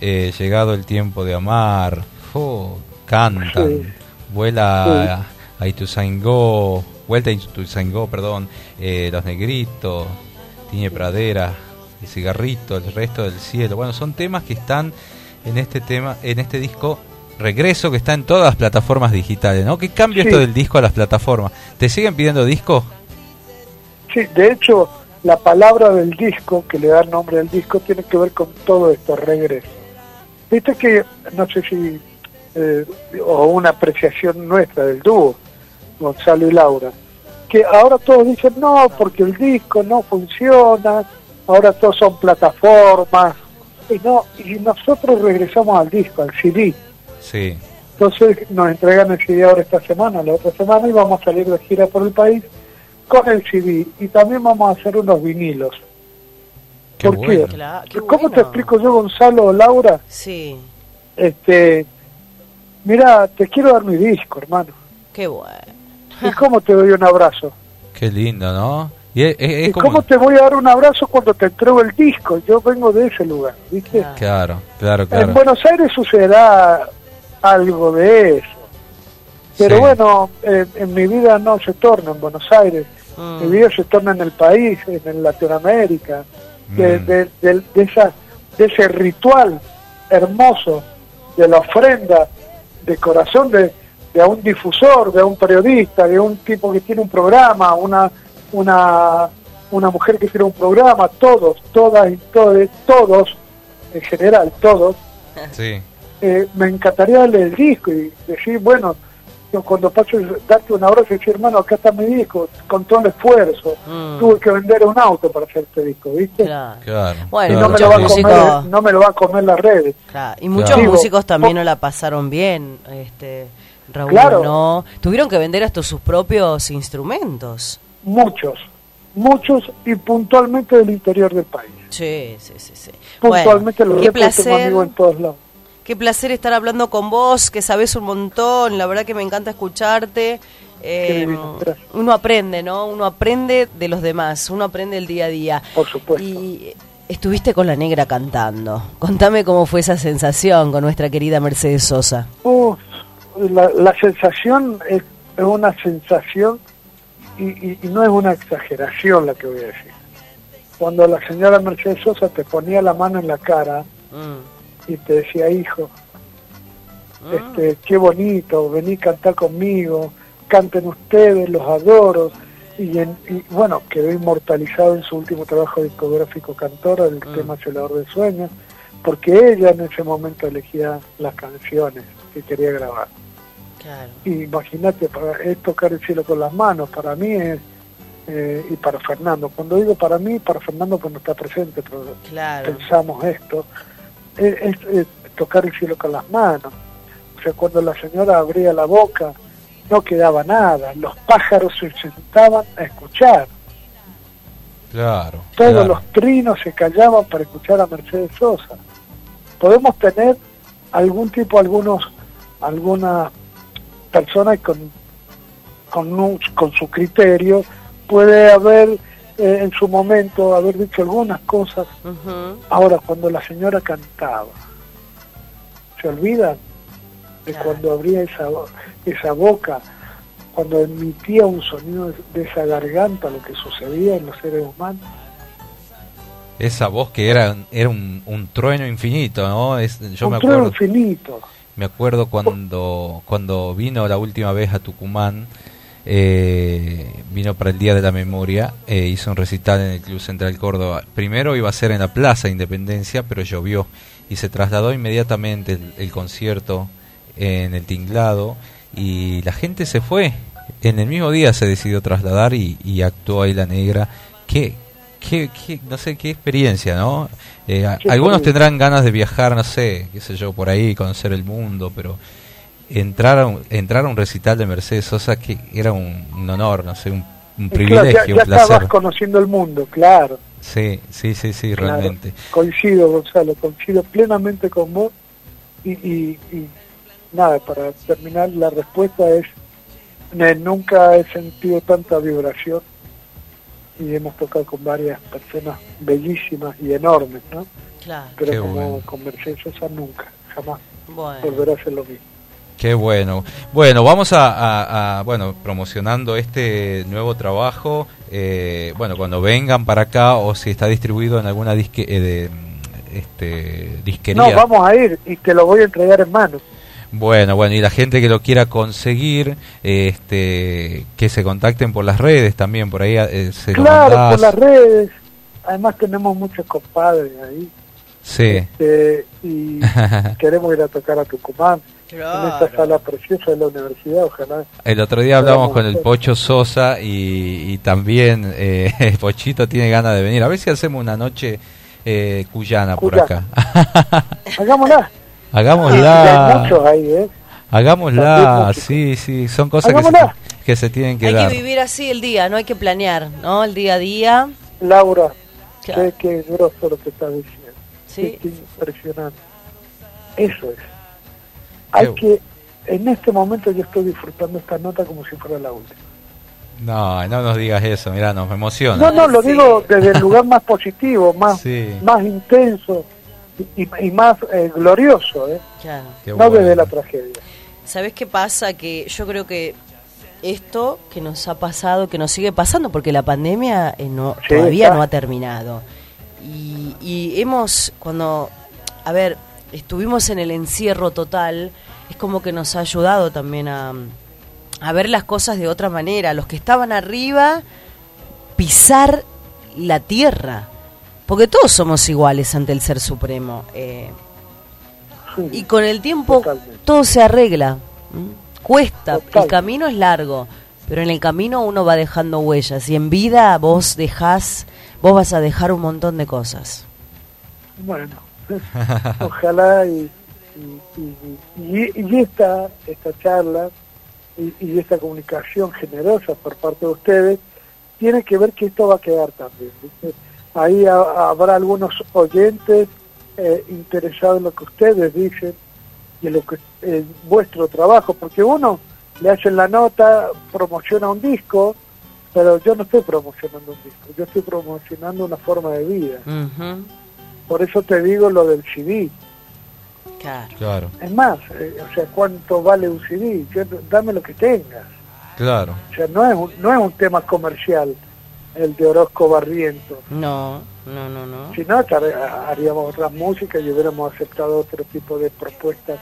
eh, llegado el tiempo de amar, oh, cantan, Sí. vuela a, a Ituzaingó, vuelta a Ituzaingó, perdón, eh, Los Negritos, Tiñe Pradera, El Cigarrito, El Resto del Cielo. Bueno, son temas que están en este tema, en este disco Regreso que está en todas las plataformas digitales, ¿no? ¿Qué cambia Sí. esto del disco a las plataformas? ¿Te siguen pidiendo discos? Sí, de hecho, la palabra del disco, que le da el nombre al disco, tiene que ver con todo esto, regreso. Viste que, no sé si, eh, o una apreciación nuestra del dúo, Gonzalo y Laura, que ahora todos dicen, no, porque el disco no funciona, ahora todos son plataformas, y no, y nosotros regresamos al disco, al CD. Sí. Entonces nos entregan el CD ahora esta semana, la otra semana, y vamos a salir de gira por el país con el CD. Y también vamos a hacer unos vinilos. Qué ¿Por bueno. qué? ¿Cómo te explico yo, Gonzalo o Laura? Sí, Este, mira, te quiero dar mi disco, hermano. qué bueno. ¿Y cómo te doy un abrazo? Qué lindo, ¿no? Y es, es- es ¿Y como... cómo te voy a dar un abrazo cuando te entrego el disco? Yo vengo de ese lugar, ¿viste? Claro, claro, En claro. Buenos Aires sucederá algo de eso. Pero Sí. bueno, eh, en mi vida no se torna en Buenos Aires. Mm. Mi vida se torna en el país, en, en Latinoamérica. De, Mm. de, de- de esa, de ese ritual hermoso de la ofrenda de corazón de, de un difusor, de un periodista, de un tipo que tiene un programa, una, una, una mujer que tiene un programa, todos, todas y todos, todos, en general, todos, Sí. eh, me encantaría darle el disco y decir, bueno, yo cuando paso darte un abrazo y decir, hermano, acá está mi disco, con todo el esfuerzo, Mm. tuve que vender un auto para hacer este disco, ¿viste? Claro. Bueno, y no me, lo va a comer, no me lo va a comer las redes. Claro, Y muchos Digo, músicos también no la pasaron bien, este, Raúl, Claro. ¿no? Tuvieron que vender hasta sus propios instrumentos. Muchos, muchos y puntualmente del interior del país. Sí, sí, sí. sí. Puntualmente Bueno, los qué placer, en todos lados. qué placer estar hablando con vos, que sabes un montón, la verdad que me encanta escucharte. Eh, uno aprende, ¿no? Uno aprende de los demás, uno aprende el día a día. Por supuesto. Y estuviste con la negra cantando. Contame cómo fue esa sensación con nuestra querida Mercedes Sosa. Uf, la, la sensación es, es una sensación y, y- y no es una exageración la que voy a decir. Cuando la señora Mercedes Sosa te ponía la mano en la cara Mm. y te decía, hijo, este, qué bonito, vení a cantar conmigo, canten ustedes, los adoro. Y, en- y, bueno, quedó inmortalizado en su último trabajo discográfico Cantora, el tema Celador de Sueños, porque ella en ese momento elegía las canciones que quería grabar. Claro. Y Imagínate, para- es tocar el cielo con las manos, para mí es, eh, y para Fernando. Cuando digo para mí, para Fernando pues no está presente, pero Claro. pensamos esto, es, es- es tocar el cielo con las manos. O sea, cuando la señora abría la boca, no quedaba nada, los pájaros se sentaban a escuchar, Claro. todos claro. los trinos se callaban para escuchar a Mercedes Sosa. Podemos tener algún tipo, algunos, algunas personas con, con, un- con su criterio, puede haber eh, en su momento haber dicho algunas cosas. Ahora, cuando la señora cantaba, ¿se olvidan de cuando abría esa, esa boca, cuando emitía un sonido de esa garganta, lo que sucedía en los seres humanos? Esa voz que era, era un, un trueno infinito, ¿no? Es, yo un me trueno acuerdo, infinito. Me acuerdo cuando, cuando vino la última vez a Tucumán, eh, vino para el Día de la Memoria, eh, hizo un recital en el Club Central Córdoba. Primero iba a ser en la Plaza Independencia, pero llovió y se trasladó inmediatamente el, el concierto en el Tinglado y la gente se fue. En el mismo día se decidió trasladar y, y actuó ahí la negra. Qué, qué, qué- no sé qué experiencia, ¿no? Eh, a- algunos tendrán ganas de viajar, no sé, qué sé yo, por ahí, conocer el mundo, pero entrar a un, entrar a un recital de Mercedes Sosa que era un, un honor, no sé, un, privilegio, claro, ya, ya un placer. estabas conociendo el mundo, claro. Sí, sí, sí, sí, claro. realmente. Coincido, Gonzalo, coincido plenamente con vos. Y, y, y nada, para terminar, la respuesta es, nunca he sentido tanta vibración y hemos tocado con varias personas bellísimas y enormes, ¿no? Claro. Pero Qué como bueno. con Mercedes Sosa nunca, jamás Bueno. volverá a ser lo mismo. Qué bueno. Bueno, vamos a, a- a- bueno, promocionando este nuevo trabajo. eh, bueno, cuando vengan para acá o si está distribuido en alguna disque, eh, de, este, disquería. No, vamos a ir y te lo voy a entregar en mano. Bueno, bueno, y la gente que lo quiera conseguir, este, que se contacten por las redes también, por ahí eh, se Claro, por las redes. Además tenemos muchos compadres ahí. Sí. Este, y queremos ir a tocar a Tucumán en esta sala preciosa de la universidad, ojalá. El otro día hablamos con el. Pocho Sosa y, y también eh, el Pochito tiene ganas de venir. A ver si hacemos una noche eh, cuyana por acá. Cuyana. Hagámosla. Hay Hagámosla. muchos ahí, ¿eh? Hagámosla, sí, sí, son cosas que se, Hagámosla. que se tienen que Hay dar. que vivir así el día, no hay que planear, ¿no? El día a día. Laura, Claro. sé que es grosso lo que estás diciendo. Sí. Es impresionante. Eso es. Hay que, en este momento yo estoy disfrutando esta nota como si fuera la última. No, no nos digas eso, mira, nos emociona. No, no, lo digo desde el lugar más positivo, más, Sí. más intenso y, y más eh, glorioso, ¿eh? Claro. No bueno. desde la tragedia. ¿Sabes qué pasa? Que yo creo que esto que nos ha pasado, que nos sigue pasando, porque la pandemia eh, no, Sí, todavía está. no ha terminado. Y, y hemos, cuando, a ver, estuvimos en el encierro total, es como que nos ha ayudado también a, a ver las cosas de otra manera. Los que estaban arriba, pisar la tierra. Porque todos somos iguales ante el Ser Supremo. eh, y con el tiempo todo se arregla. Cuesta, el camino es largo, pero en el camino uno va dejando huellas. Y en vida vos dejás, vos vas a dejar un montón de cosas. Bueno, ojalá y, y, y- y- y esta, esta charla y, y esta comunicación generosa por parte de ustedes tiene que ver que esto va a quedar también. ¿viste? Ahí ha- habrá algunos oyentes eh, interesados en lo que ustedes dicen y en lo que en vuestro trabajo, porque uno le hacen la nota, promociona un disco, pero yo no estoy promocionando un disco, yo estoy promocionando una forma de vida. Por eso te digo lo del CD. Claro. Claro, Es más, eh, o sea, ¿cuánto vale un CD? Yo- dame lo que tengas. claro. O sea, no es un, no es un tema comercial el de Orozco Barriento. No, no, no, no. Si no, haríamos otras músicas y hubiéramos aceptado otro tipo de propuestas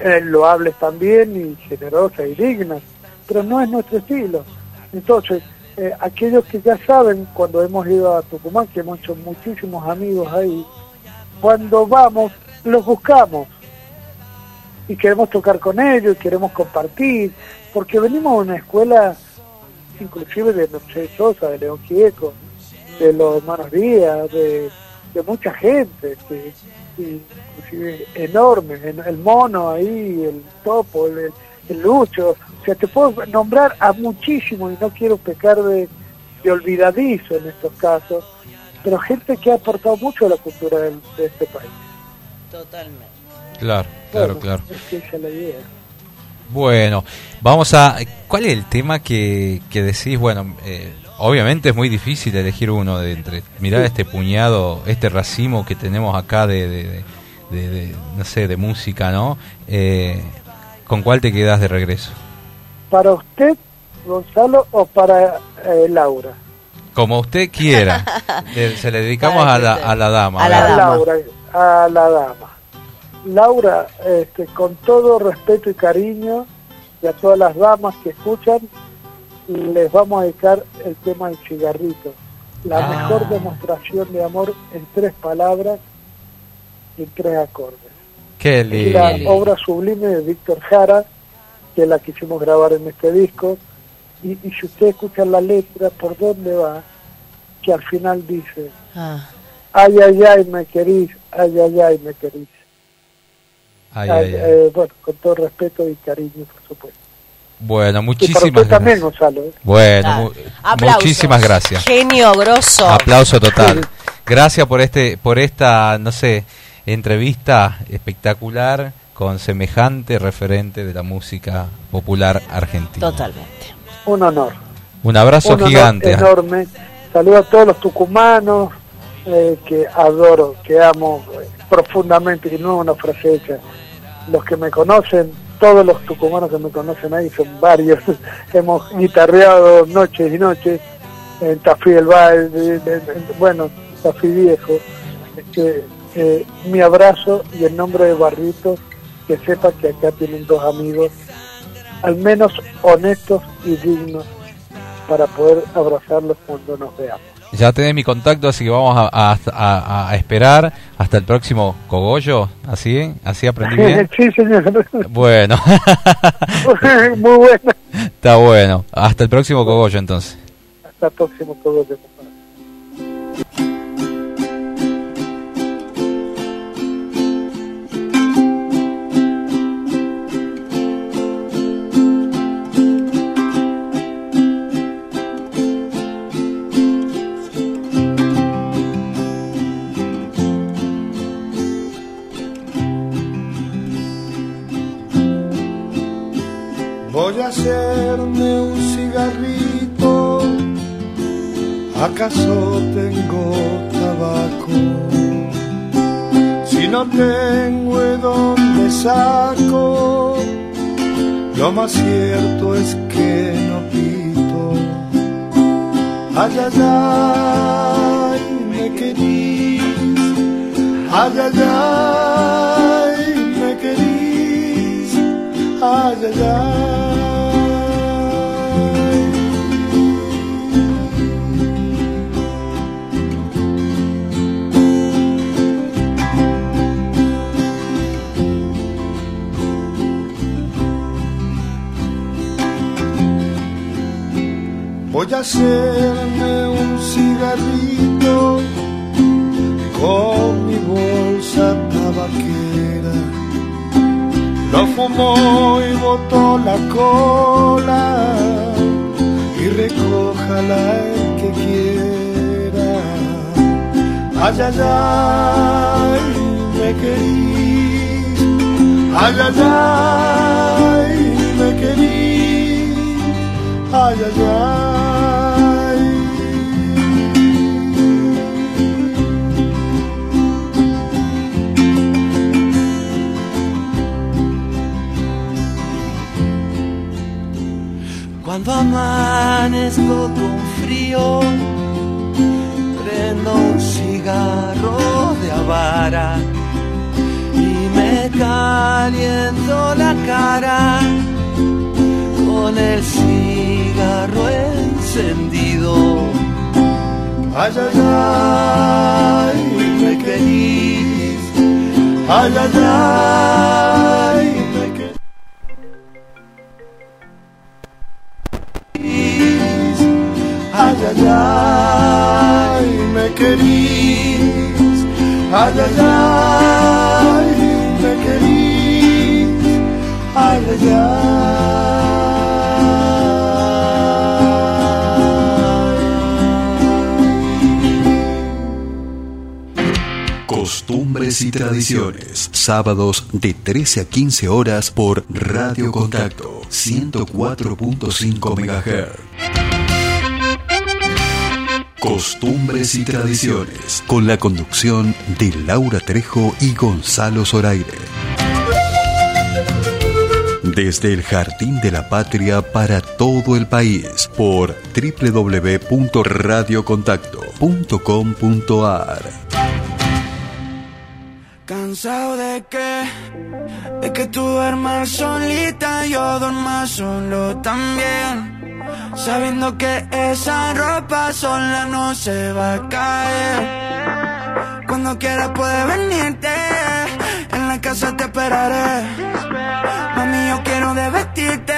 eh, loables también y generosas y dignas, pero no es nuestro estilo. Entonces, eh, aquellos que ya saben, cuando hemos ido a Tucumán, que hemos hecho muchísimos amigos ahí, cuando vamos, los buscamos y queremos tocar con ellos, y queremos compartir, porque venimos a una escuela inclusive de Mercedes Sosa, de León Gieco, de los hermanos Díaz, de, de mucha gente, que, y inclusive enorme, en- el mono ahí, el topo, el, el lucho, o sea, te puedo nombrar a muchísimos y no quiero pecar de, de olvidadizo en estos casos, pero gente que ha aportado mucho a la cultura del- de este país. Totalmente. Claro, claro, Bueno, claro. Es que esa es la idea. Bueno, vamos a... ¿Cuál es el tema que, que decís? Bueno, eh, obviamente es muy difícil elegir uno de entre... Sí. este puñado, este racimo que tenemos acá de, de, de- de- de, no sé, de música, ¿no? Eh, ¿Con cuál te quedas de regreso? ¿Para usted, Gonzalo, o para eh, Laura? Como usted quiera. Le- se le dedicamos a la, a la dama. a ¿verdad? Laura, a la dama. Laura, este, con todo respeto y cariño, y a todas las damas que escuchan, les vamos a dedicar el tema del cigarrito. La Ah. mejor demostración de amor en tres palabras y en tres acordes. Qué Es lindo. la obra sublime de Víctor Jara, que la quisimos grabar en este disco. Y, y si ustedes escuchan la letra, ¿por dónde va? Que al final dice, Ah, ay, ay, ay, me querís, ay, ay, ay, me querís. Ay, Ay, ay, eh, bueno, con todo respeto y cariño, por supuesto. Bueno, muchísimas gracias. también, Gonzalo. ¿eh? Bueno, Claro. mu- Aplausos. muchísimas gracias. Genio grosso. Aplauso total. Gracias por este, por esta, no sé, entrevista espectacular con semejante referente de la música popular argentina. Totalmente. Un honor. Un abrazo Un honor gigante. enorme. Saludo a todos los tucumanos eh, que adoro, que amo eh, profundamente, y no es una frase hecha. Los que me conocen, todos los tucumanos que me conocen ahí, son varios. Hemos guitarreado noches y noches en Tafí del en- bueno, Tafí Viejo. Este, eh, mi abrazo y en nombre de Barrito, que sepa que acá tienen dos amigos, al menos honestos y dignos para poder abrazarlos cuando nos veamos. Ya tenés mi contacto, así que vamos a, a- a- a esperar hasta el próximo cogollo. ¿Así? ¿Así aprendí bien? sí, señor. Bueno, Muy bueno. está bueno. Hasta el próximo cogollo entonces. Hasta el próximo todo hacerme un cigarrito? ¿Acaso tengo tabaco? Si no tengo, ¿de dónde saco? Lo más cierto es que no pito. Ay, ay, ay, me querís. Ay, ay, ay, me querís. Ay, ay, ay. Voy a hacerme un cigarrito con mi bolsa tabaquera. Lo fumó y botó la cola y recójala el que quiera. Ay, ay, ay, me querís. Ay, ay, ay, me querís. Ay, ay, ay. Amanezco con frío, prendo un cigarro de avara y me caliento la cara con el cigarro encendido. Ay, ay, ay, me querís. Ay, ay, ay, Ay, ay, ay, me querís. Ay, ay, ay, me querís. Ay, ay, Costumbres y tradiciones. Sábados de 13 a 15 horas por Radio Contacto 104.5 MHz. Costumbres y tradiciones. Con la conducción de Laura Trejo y Gonzalo Zoraire. Desde el Jardín de la Patria para todo el país por www.radiocontacto.com.ar. Cansado de que, de que tú solita, yo solo también. Sabiendo que esa ropa sola no se va a caer. Cuando quieras puedes venirte, en la casa te esperaré. Mami, yo quiero de vestirte.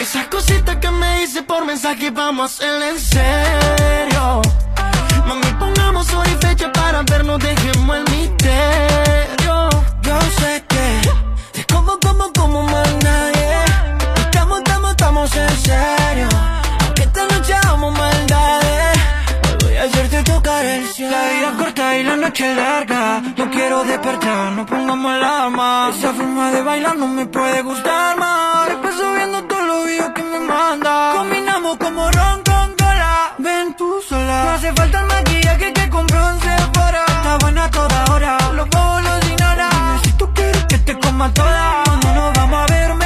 Esas cositas que me hice por mensaje vamos a hacerla en serio. Mami, pongamos hora y fecha para vernos, dejemos el misterio. Yo sé que te como, como, como más nadie. Estamos en serio. Aunque esta noche hagamos maldades. Voy a hacerte tocar el cielo. La vida corta y la noche larga. No quiero despertar, no pongamos alarma. Esa forma de bailar no me puede gustar más. Después subiendo todos los videos que me manda. Combinamos como ron con cola. Ven tú sola. No hace falta el maquillaje que compró en Sephora. Está buena a toda hora. Los bobos los ignora. Si tú quieres que te coma toda. Cuando nos vamos a ver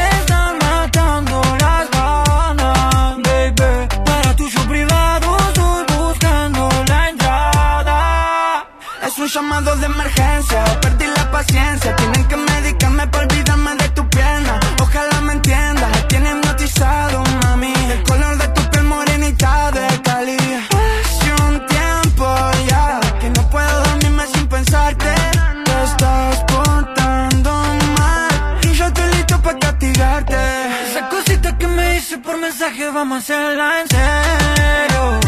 un llamado de emergencia. Perdí la paciencia. Tienen que medicarme para olvidarme de tu pierna. Ojalá me entiendan. Me tienen hipnotizado, mami. El color de tu piel morenita de Cali. Hace un tiempo ya que no puedo dormirme sin pensarte. Te estás portando mal. Y yo estoy listo para castigarte. Esa cosita que me hice por mensaje, vamos a hacerla en serio.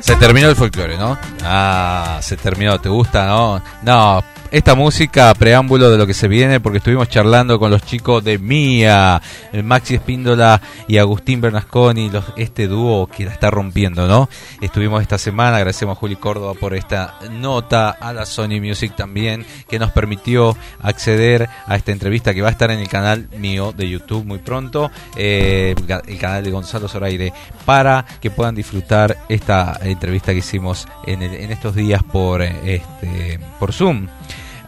Se terminó el folclore, ¿no? Ah, se terminó. ¿Te gusta, no? No, esta música, preámbulo de lo que se viene, porque estuvimos charlando con los chicos de Mía, Maxi Espíndola y Agustín Bernasconi, los, este dúo que la está rompiendo, ¿no? Estuvimos esta semana, agradecemos a Juli Córdoba por esta nota, a la Sony Music también, que nos permitió acceder a esta entrevista que va a estar en el canal mío de YouTube muy pronto, eh, el canal de Gonzalo Zoraire, para que puedan disfrutar esta entrevista que hicimos en, el- en estos días por, eh, este, por Zoom.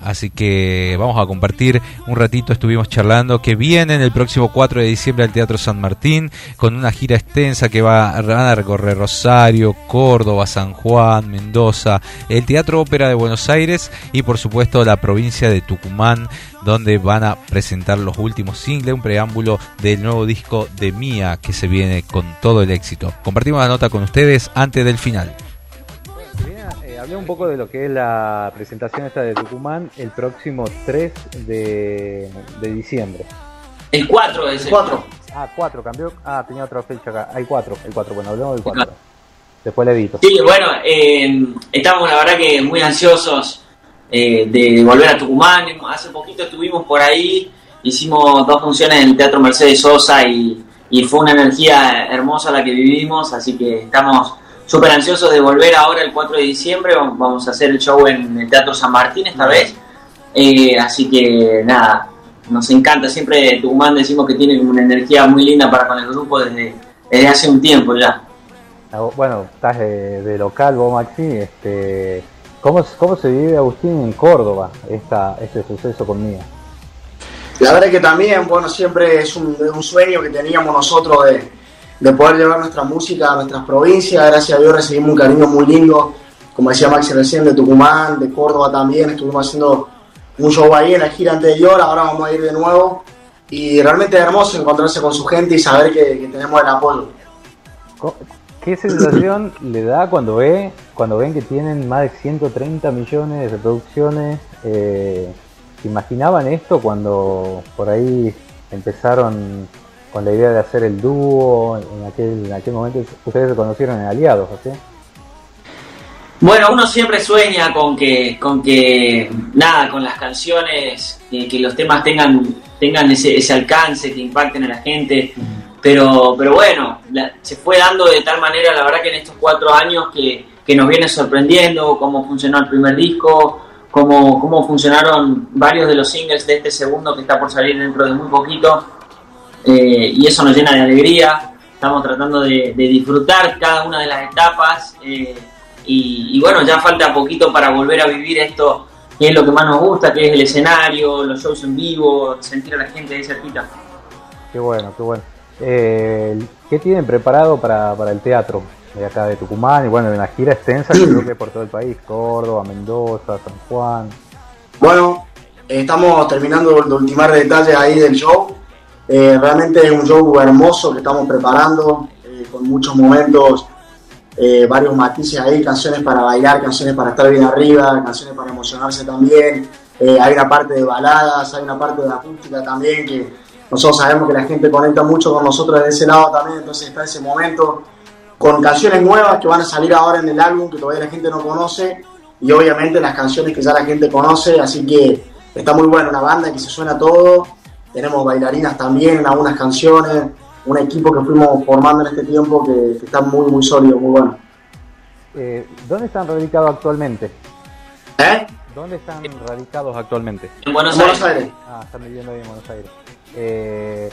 Así que vamos a compartir un ratito, estuvimos charlando, que vienen el próximo 4 de diciembre al Teatro San Martín, con una gira extensa que va, van a recorrer Rosario, Córdoba, San Juan, Mendoza, el Teatro Ópera de Buenos Aires y por supuesto la provincia de Tucumán, donde van a presentar los últimos singles, un preámbulo del nuevo disco de Mía que se viene con todo el éxito. Compartimos la nota con ustedes antes del final. Eh, hablé un poco de lo que es la presentación esta de Tucumán el próximo 3 de, de diciembre. El 4 es el 4. Ah, 4, cambió. Ah, tenía otra fecha acá. Hay 4, el 4. Bueno, hablemos del 4. Después le edito. Sí, bueno, eh, estamos la verdad que muy ansiosos eh, de volver a Tucumán. Hace poquito estuvimos por ahí, hicimos dos funciones en el Teatro Mercedes Sosa y, y fue una energía hermosa la que vivimos, así que estamos súper ansiosos de volver ahora el 4 de diciembre. Vamos a hacer el show en el Teatro San Martín esta vez. Eh, así que nada, nos encanta. Siempre Tucumán decimos que tiene una energía muy linda para con el grupo desde, desde hace un tiempo ya. Ah, Bueno, estás de, de local vos, Maxi. Este, ¿cómo, ¿Cómo se vive, Agustín, en Córdoba esta, este suceso con Mía? La verdad que también, bueno, siempre es un, un sueño que teníamos nosotros de, de poder llevar nuestra música a nuestras provincias. Gracias a Dios recibimos un cariño muy lindo, como decía Maxi recién, de Tucumán, de Córdoba también. Estuvimos haciendo un show ahí en la gira anterior, ahora vamos a ir de nuevo. Y realmente es hermoso encontrarse con su gente y saber que, tenemos el apoyo. ¿Qué sensación le da cuando ve cuando ven que tienen más de 130 millones de reproducciones? Eh, ¿Se imaginaban esto cuando por ahí empezaron con la idea de hacer el dúo? En aquel, en aquel momento ustedes se conocieron en aliados, ¿así? Bueno, uno siempre sueña con que, con que nada, con las canciones, que, que los temas tengan, tengan ese, ese alcance, que impacten a la gente. Pero, pero bueno, la- se fue dando de tal manera, la verdad que en estos cuatro años que, que nos viene sorprendiendo cómo funcionó el primer disco, cómo, cómo funcionaron varios de los singles de este segundo que está por salir dentro de muy poquito. Eh, y eso nos llena de alegría. Estamos tratando de, de disfrutar cada una de las etapas. eh, y, y bueno, ya falta poquito para volver a vivir esto, que es lo que más nos gusta, que es el escenario, los shows en vivo, sentir a la gente ahí cerquita. Qué bueno, qué bueno. Eh, ¿Qué tienen preparado para, para el teatro de acá de Tucumán? Y bueno, de una gira extensa que creo que por todo el país, Córdoba, Mendoza, San Juan. Bueno, estamos terminando de ultimar detalles ahí del show. Eh, realmente es un show hermoso que estamos preparando, eh, con muchos momentos, eh, varios matices ahí, canciones para bailar, canciones para estar bien arriba, canciones para emocionarse también. Hay una parte de baladas, hay una parte de acústica también que nosotros sabemos que la gente conecta mucho con nosotros de ese lado también, entonces está ese momento con canciones nuevas que van a salir ahora en el álbum que todavía la gente no conoce y obviamente las canciones que ya la gente conoce, así que está muy buena una banda que se suena todo, tenemos bailarinas también en algunas canciones, un equipo que fuimos formando en este tiempo que, que está muy muy sólido, muy bueno. Eh, ¿Dónde están radicados actualmente? ¿Eh? ¿Dónde están radicados actualmente? En Buenos En Buenos Aires. Aires. Ah, están viviendo ahí en Buenos Aires. Eh,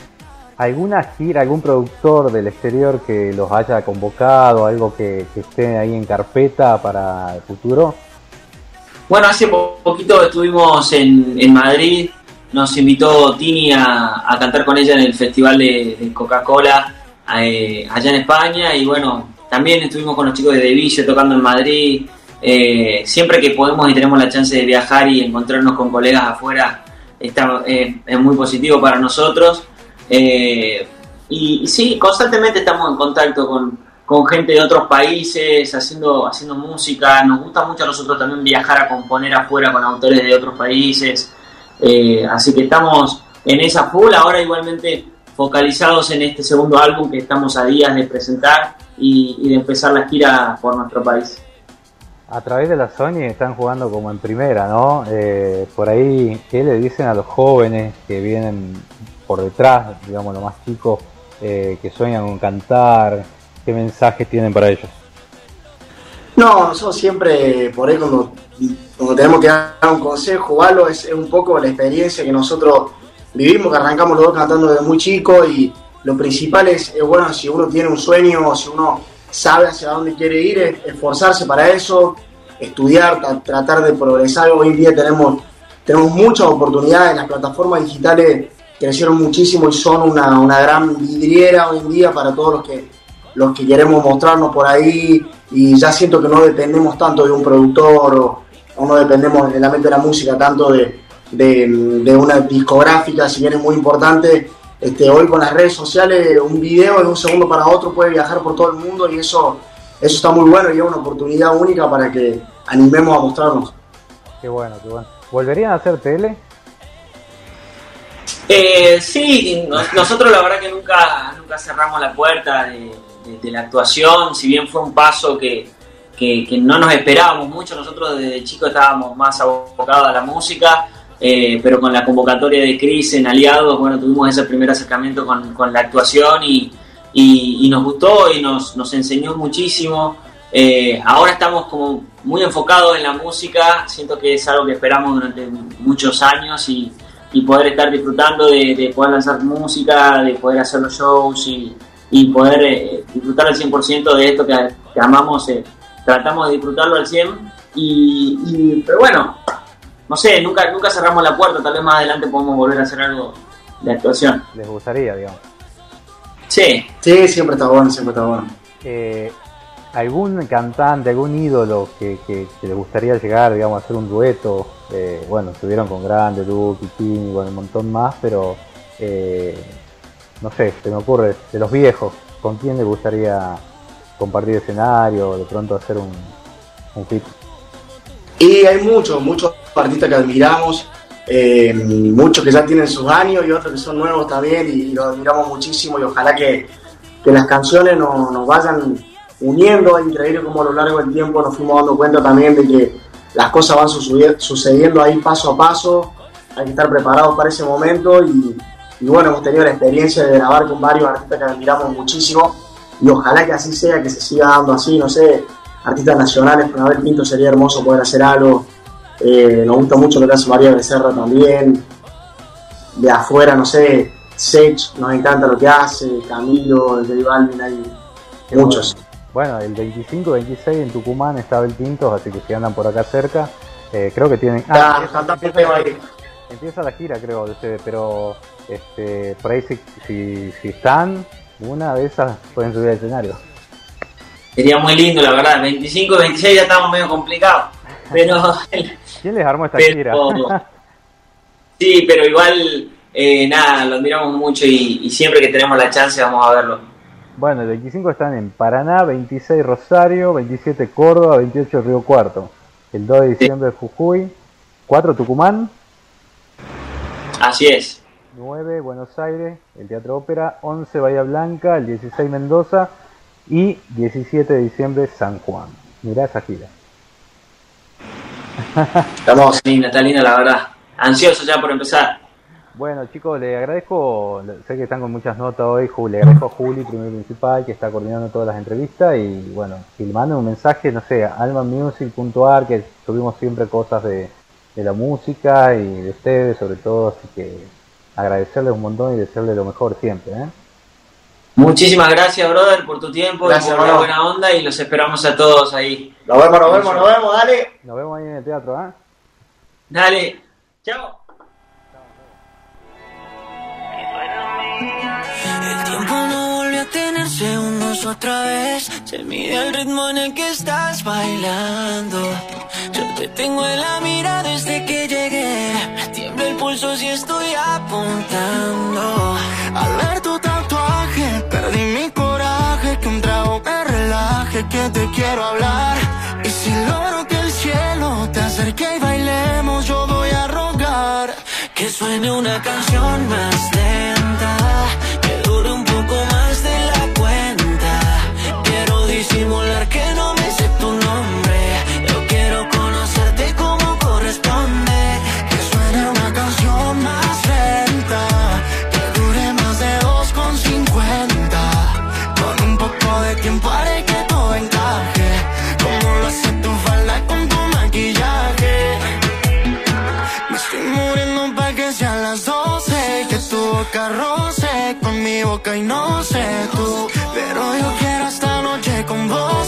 ¿Alguna gira, algún productor del exterior que los haya convocado, algo que, que esté ahí en carpeta para el futuro? Bueno, hace po- poquito estuvimos en, en Madrid, nos invitó Tini a, cantar con ella en el Festival de, Coca-Cola eh, allá en España y bueno, también estuvimos con los chicos de Deville tocando en Madrid. Eh, siempre que podemos y tenemos la chance de viajar y encontrarnos con colegas afuera, está, es muy positivo para nosotros. Eh, y, y sí, constantemente estamos en contacto con, con gente de otros países, haciendo, haciendo música. Nos gusta mucho a nosotros también viajar a componer afuera con autores de otros países. Eh, así que estamos en esa full, ahora igualmente focalizados en este segundo álbum que estamos a días de presentar y, de empezar la gira por nuestro país. A través de la Sony están jugando como en primera, ¿no? Eh, por ahí, ¿qué le dicen a los jóvenes que vienen por detrás, digamos, los más chicos, eh, que sueñan con cantar? ¿Qué mensajes tienen para ellos? No, nosotros siempre, por ahí cuando, tenemos que dar un consejo o algo, es, un poco la experiencia que nosotros vivimos, que arrancamos los dos cantando desde muy chico y lo principal es, bueno, si uno tiene un sueño, si uno sabe hacia dónde quiere ir, es esforzarse para eso, estudiar, tra- tratar de progresar. Hoy en día tenemos tenemos muchas oportunidades, las plataformas digitales crecieron muchísimo y son una, una gran vidriera hoy en día para todos los que, los que queremos mostrarnos por ahí y ya siento que no dependemos tanto de un productor o, o no dependemos en la mente de la música tanto de, de, de una discográfica, si bien es muy importante, este, hoy con las redes sociales un video de un segundo para otro puede viajar por todo el mundo y eso, eso está muy bueno y es una oportunidad única para que animemos a mostrarnos. Qué bueno, qué bueno. ¿Volverían a hacer tele? Eh, sí, no- nosotros la verdad que nunca, nunca cerramos la puerta de, de- la actuación, si bien fue un paso que, que- no nos esperábamos mucho, nosotros desde chicos estábamos más abocados a la música, eh, pero con la convocatoria de Cris en Aliados, bueno, tuvimos ese primer acercamiento con, con la actuación y, y- nos gustó y nos, nos enseñó muchísimo. Eh, ahora estamos como muy enfocados en la música, siento que es algo que esperamos durante muchos años y, y poder estar disfrutando de poder lanzar música, de poder hacer los shows y, y poder eh, disfrutar al 100% de esto que, que amamos, eh, tratamos de disfrutarlo al 100%. Y, y- pero bueno, no sé, nunca, nunca cerramos la puerta, tal vez más adelante podemos volver a hacer algo de actuación. ¿Les gustaría, digamos? Sí. Sí, siempre está bueno, siempre está bueno. Eh, ¿Algún cantante, algún ídolo que, que, que les gustaría llegar, digamos, a hacer un dueto? Eh, bueno, estuvieron con Grande, Duke, Tini, bueno, un montón más, pero eh, no sé, se me ocurre, de los viejos, ¿con quién les gustaría compartir escenario de pronto hacer un, un fit? Y hay muchos, muchos artistas que admiramos, eh, muchos que ya tienen sus años y otros que son nuevos también y, los admiramos muchísimo y ojalá que, que las canciones nos, vayan uniendo. Es increíble como a lo largo del tiempo nos fuimos dando cuenta también de que las cosas van sucedi- sucediendo ahí paso a paso, hay que estar preparados para ese momento y, y bueno, hemos tenido la experiencia de grabar con varios artistas que admiramos muchísimo y ojalá que así sea, que se siga dando así, no sé, artistas nacionales, con Abel Pinto sería hermoso poder hacer algo, Eh, nos gusta mucho lo que hace María Becerra también, de afuera, no sé, Sech, nos encanta lo que hace, Camilo, el de Balvin, hay muchos. Bueno, el 25-26 en Tucumán está Abel Pintos, así que si andan por acá cerca, eh, creo que tienen... Ah, Pepe Baile. Empieza la gira, creo, pero este, por ahí si, si, si están, una de esas pueden subir al escenario. Sería muy lindo, la verdad. 25 26 ya estamos medio complicados. Pero, ¿Quién les armó esta Pero- gira? sí, pero igual, eh, nada, lo admiramos mucho y, y siempre que tenemos la chance vamos a verlo. Bueno, el 25 están en Paraná, 26 Rosario, 27 Córdoba, 28 Río Cuarto. El 2 de diciembre Jujuy, 4 Tucumán, Así es. 9 Buenos Aires, el Teatro Ópera, 11 Bahía Blanca, el 16 Mendoza y 17 de diciembre San Juan. Mirá esa gira. Estamos linda, está linda la verdad. Ansioso ya por empezar. Bueno chicos, le agradezco, sé que están con muchas notas hoy, le agradezco a Juli, primer principal, que está coordinando todas las entrevistas y bueno, si le mandan un mensaje, no sé, almamusic.ar, que subimos siempre cosas de, de la música y de ustedes sobre todo, así que agradecerles un montón y desearles lo mejor siempre. ¿eh? Muchísimas gracias, brother, por tu tiempo Gracias, y por la buena onda y los esperamos a todos ahí. Nos vemos, nos vemos, nos vemos, dale. Nos vemos ahí en el teatro, ¿eh? Dale. Chao. Tener segundos otra vez. Se mide el ritmo en el que estás bailando. Yo te tengo en la mira desde que llegué. Tiembla el pulso si estoy apuntando. Al ver tu tatuaje, perdí mi coraje. Que un trago me relaje, que te quiero hablar. Y si logro que el cielo te acerque y bailemos, yo voy a rogar que suene una canción más lenta. Disimular que no me sé tu nombre. Yo quiero conocerte como corresponde. Que suene una canción más lenta. Que dure más de 2,50. Con un poco de tiempo haré que todo encaje. Como lo hace tu falda con tu maquillaje. Me estoy muriendo para que sean las 12 Que tu boca roce con mi boca y no sé tú Pero yo quiero esta noche con vos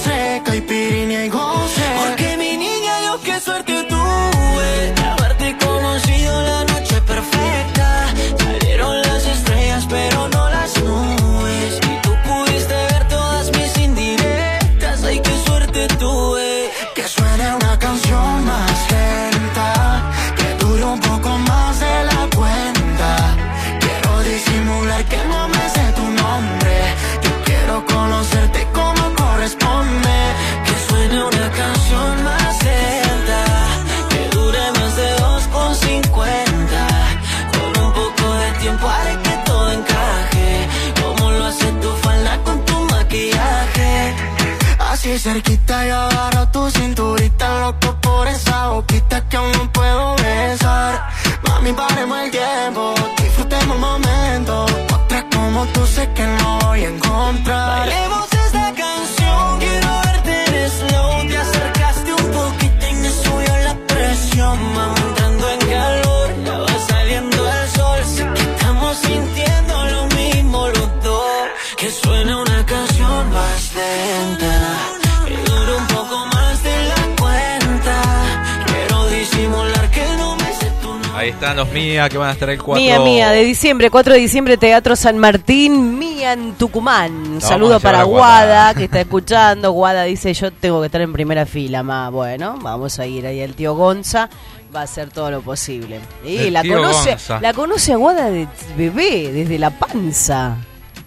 cerquita y agarro tu cinturita Loco por esa boquita que aún no puedo besar. Mami, paremos el tiempo, disfrutemos el momento Otra como tú sé que no voy a encontrar. Bailemos están los Mía que van a estar el 4 Mía, mía, de diciembre, 4 de diciembre, Teatro San Martín, Mía en Tucumán. No, saludo para Guada. Guada, que está escuchando. Guada dice, yo tengo que estar en primera fila, más Bueno, vamos a ir ahí. El tío Gonza va a hacer todo lo posible. Y El la conoce, Gonza. la conoce a Guada de bebé, desde la panza.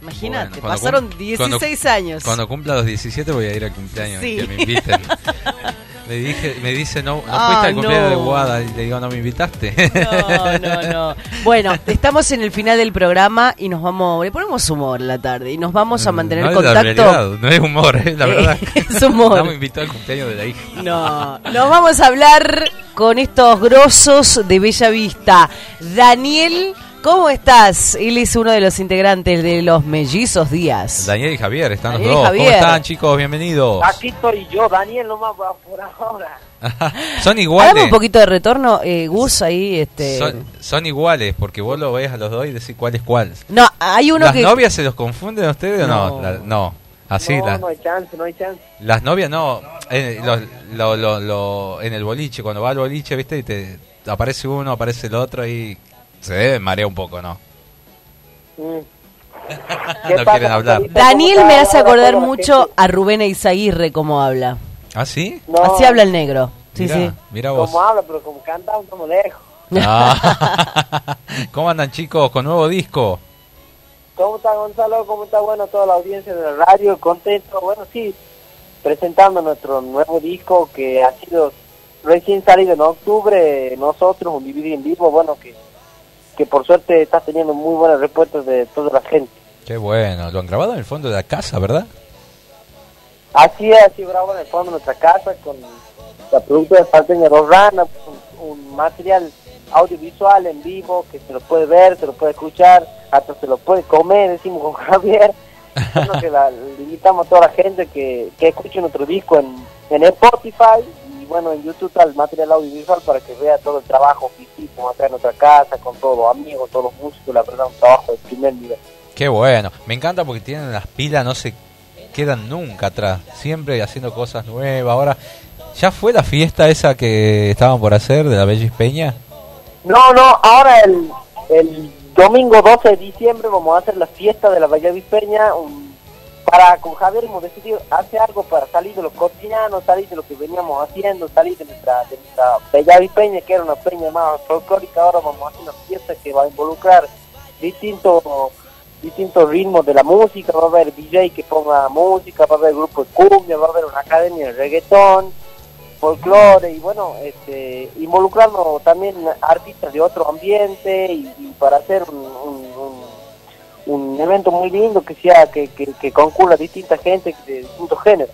Imagínate, Bueno, pasaron cum- 16 cuando- años. Cuando cumpla los 17 voy a ir al cumpleaños, Sí. que me inviten. me, dije, me dice, no, no Ah, fuiste al cumpleaños no. de Guada. Y le digo, no me invitaste. No, no, no. Bueno, estamos en el final del programa y nos vamos, le ponemos humor la tarde y nos vamos a mantener no es la contacto. realidad, no es humor, es la Eh, verdad. es humor. No me invitó al cumpleaños de la hija. No, nos vamos a hablar con estos grosos de Bella Vista. Daniel, ¿cómo estás? Él es uno de los integrantes de los Mellizos Díaz. Daniel y Javier, están Daniel los dos. ¿Cómo están, chicos? Bienvenidos. Aquí estoy yo, Daniel, nomás por por ahora. Son Dame iguales. un poquito de retorno, eh, Gus, ahí. Este... Son, son iguales, porque vos lo ves a los dos y decís cuál es cuál. No, hay uno ¿Las que... novias se los confunden a ustedes o no? No. La- no. Así, no, la- no hay chance, no hay chance. las novias no. En, lo- lo- lo- lo- en el boliche, cuando va al boliche, viste, y te aparece uno, aparece el otro y se debe marear un poco, ¿no? Mm. no quieren hablar. Daniel me hace acordar mucho a Rubén Eizaguirre como habla. ¿Ah, sí? No. Así habla el negro. Sí, Mirá, sí. Mira vos. Como habla, pero como canta, estamos lejos. Ah. ¿Cómo andan, chicos? Con nuevo disco. ¿Cómo está Gonzalo? ¿Cómo está bueno toda la audiencia de la radio? Contento, bueno, sí, presentando nuestro nuevo disco que ha sido recién salido en octubre, nosotros, un Vivir en Vivo, bueno, que, que por suerte está teniendo muy buenas respuestas de toda la gente. Qué bueno. Lo han grabado en el fondo de la casa, ¿verdad? Así es, así grabamos en el fondo de nuestra casa con la productora Salteña Rosrana, un, un material audiovisual en vivo que se lo puede ver, se lo puede escuchar, hasta se lo puede comer, decimos con Javier. Que la- invitamos a toda la gente que, que escuche nuestro disco en, en Spotify bueno, en YouTube está el material audiovisual para que vea todo el trabajo que hicimos acá en nuestra casa, con todos los amigos, todos los músicos, la verdad, un trabajo de primer nivel. Qué bueno. Me encanta porque tienen las pilas, no se quedan nunca atrás. Siempre haciendo cosas nuevas. Ahora, ¿ya fue la fiesta esa que estaban por hacer de la Bellis Peña? No, no, ahora el, el domingo 12 de diciembre vamos a hacer la fiesta de la Bahía Vispeña. un- para con Javier hemos decidido hacer algo para salir de lo cotidiano, salir de lo que veníamos haciendo, salir de nuestra, de nuestra Bella Vispeña, que era una peña más folclórica. Ahora vamos a hacer una fiesta que va a involucrar distintos distintos ritmos de la música, va a haber DJ que ponga música, va a haber grupo de cumbia, va a haber una academia de reggaetón, folclore y bueno, este, involucrando también artistas de otro ambiente y, y para hacer un, un- un- evento muy lindo que sea que, que, que concurra distinta gente de distintos géneros.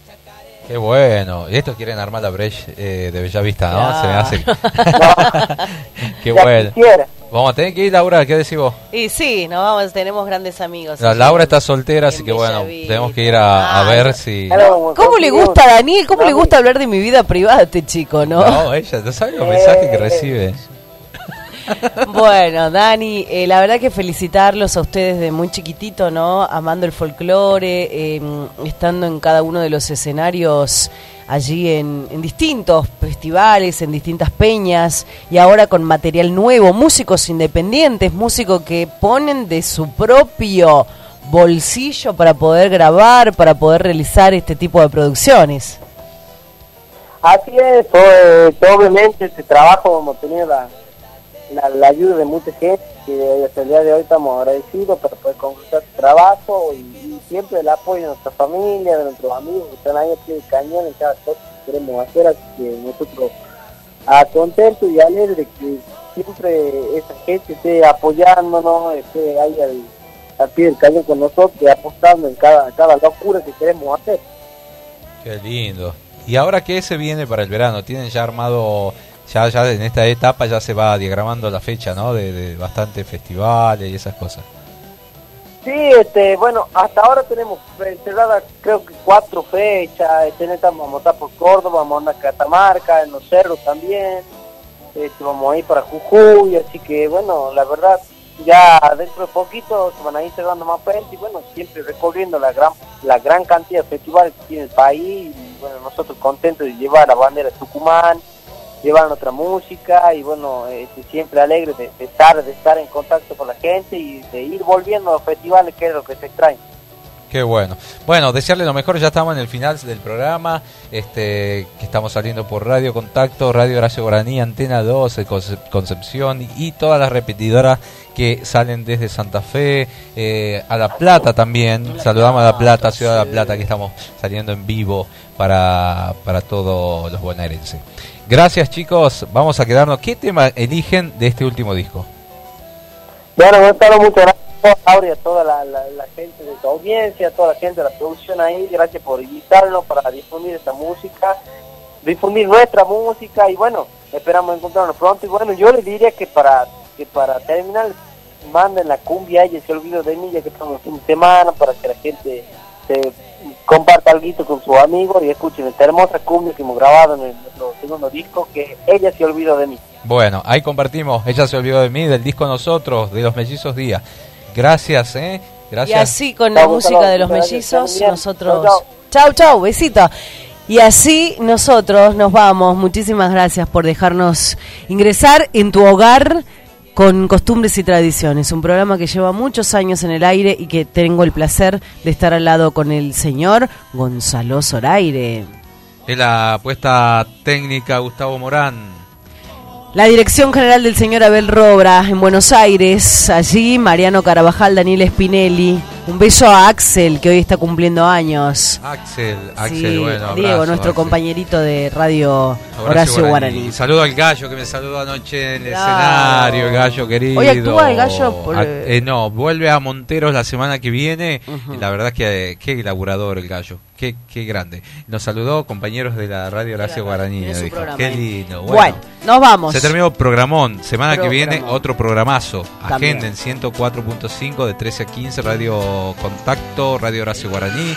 Qué bueno. Y estos quieren armar la Breche eh, de Bellavista, ¿no? Se me hace. Qué Ya bueno. quisiera. Vamos a tener que ir, Laura. ¿Qué decís vos? Y sí, nos vamos, tenemos grandes amigos. La Laura está soltera, así que bueno, tenemos que ir a, a ver si... ¿Cómo le gusta a Daniel? ¿Cómo le gusta hablar de mi vida privada a este chico, no? No, ella, ¿no sabes los mensajes que recibe? Bueno, Dani, eh, la verdad que felicitarlos a ustedes de muy chiquitito, ¿no? Amando el folclore, eh, estando en cada uno de los escenarios allí en, distintos festivales, en distintas peñas y ahora con material nuevo, músicos independientes, músicos que ponen de su propio bolsillo para poder grabar, para poder realizar este tipo de producciones. Así es, pues, obviamente este trabajo hemos tenido la, ayuda de mucha gente que hasta el día de hoy estamos agradecidos para poder concretar este trabajo y, siempre el apoyo de nuestra familia, de nuestros amigos que están ahí pie del cañón en cada cosa que queremos hacer, así que nosotros a contento y alegre de que siempre esa gente esté apoyándonos, esté ahí al, al pie del cañón con nosotros apostando en cada, cada locura que queremos hacer. Qué lindo. ¿Y ahora qué se viene para el verano? ¿Tienen ya armado, ya, ya en esta etapa ya se va diagramando la fecha, ¿no? De, bastantes festivales y esas cosas. Sí, este, bueno, hasta ahora tenemos cerradas creo que cuatro fechas, este, vamos a estar por Córdoba, vamos a andar Catamarca, en los cerros también, este, vamos a ir para Jujuy, así que bueno, la verdad, ya dentro de poquito se van a ir cerrando más fechas y bueno, siempre recorriendo la gran la gran cantidad de festivales que tiene el país y bueno, nosotros contentos de llevar la bandera de Tucumán, llevar nuestra música y bueno, este, siempre alegre de, estar de estar en contacto con la gente y de ir volviendo a los festivales que es lo que se extraña. Qué bueno. Bueno, desearle lo mejor, ya estamos en el final del programa, este que estamos saliendo por Radio Contacto, Radio Horacio Guaraní, Antena 2, de Conce- Concepción y todas las repetidoras que salen desde Santa Fe, eh, a La Plata también. Saludamos a La Plata, Ciudad de La Plata, que estamos saliendo en vivo para, para todos los bonaerenses. Gracias chicos, vamos a quedarnos. ¿Qué tema eligen de este último disco? Bueno, Gonzalo, muchas gracias a Auri, a toda la, la- la gente de tu audiencia, a toda la gente de la producción ahí, gracias por invitarnos para difundir esta música, difundir nuestra música. Y bueno, esperamos encontrarnos pronto. Y bueno, yo les diría que para que para terminar manden la cumbia. Y se olvido de mí ya que estamos en semana para que la gente se comparta algo con sus amigos y escuchen esta hermosa cumbia que hemos grabado en el- nuestro segundo disco que ella se olvidó de mí. Bueno, ahí compartimos. Ella se olvidó de mí, del disco Nosotros, de los Mellizos Díaz. Gracias, ¿eh? Y Gracias. así con la Chau, música de los mellizos, nosotros... Chau, Chau, chau, besito. Y así nosotros nos vamos. Muchísimas gracias por dejarnos ingresar en tu hogar con costumbres y tradiciones. Un programa que lleva muchos años en el aire y que tengo el placer de estar al lado con el señor Gonzalo Zoraire. Es la puesta técnica Gustavo Morán. La dirección general del señor Abel Robra en Buenos Aires. Allí Mariano Carabajal, Daniel Spinelli. Un beso a Axel, que hoy está cumpliendo años. Axel, Axel, Sí, bueno. Diego, nuestro Axel. compañerito de Radio Horacio, Guaraní. Y saludo al gallo que me saludó anoche en el Claro. escenario, el gallo querido. Hoy actúa el gallo por- eh, no, vuelve a Monteros la semana que viene. Y la verdad que eh, qué laburador el gallo. Qué, qué grande. Nos saludó compañeros de la Radio Horacio Guaraní. tiene su dijo. programa Qué lindo. Bueno, Bueno, nos vamos. Se terminó programón. Semana que viene otro programazo. También. Agenda en 104.5 de 13 a 15. Radio Contacto, Radio Horacio Guaraní.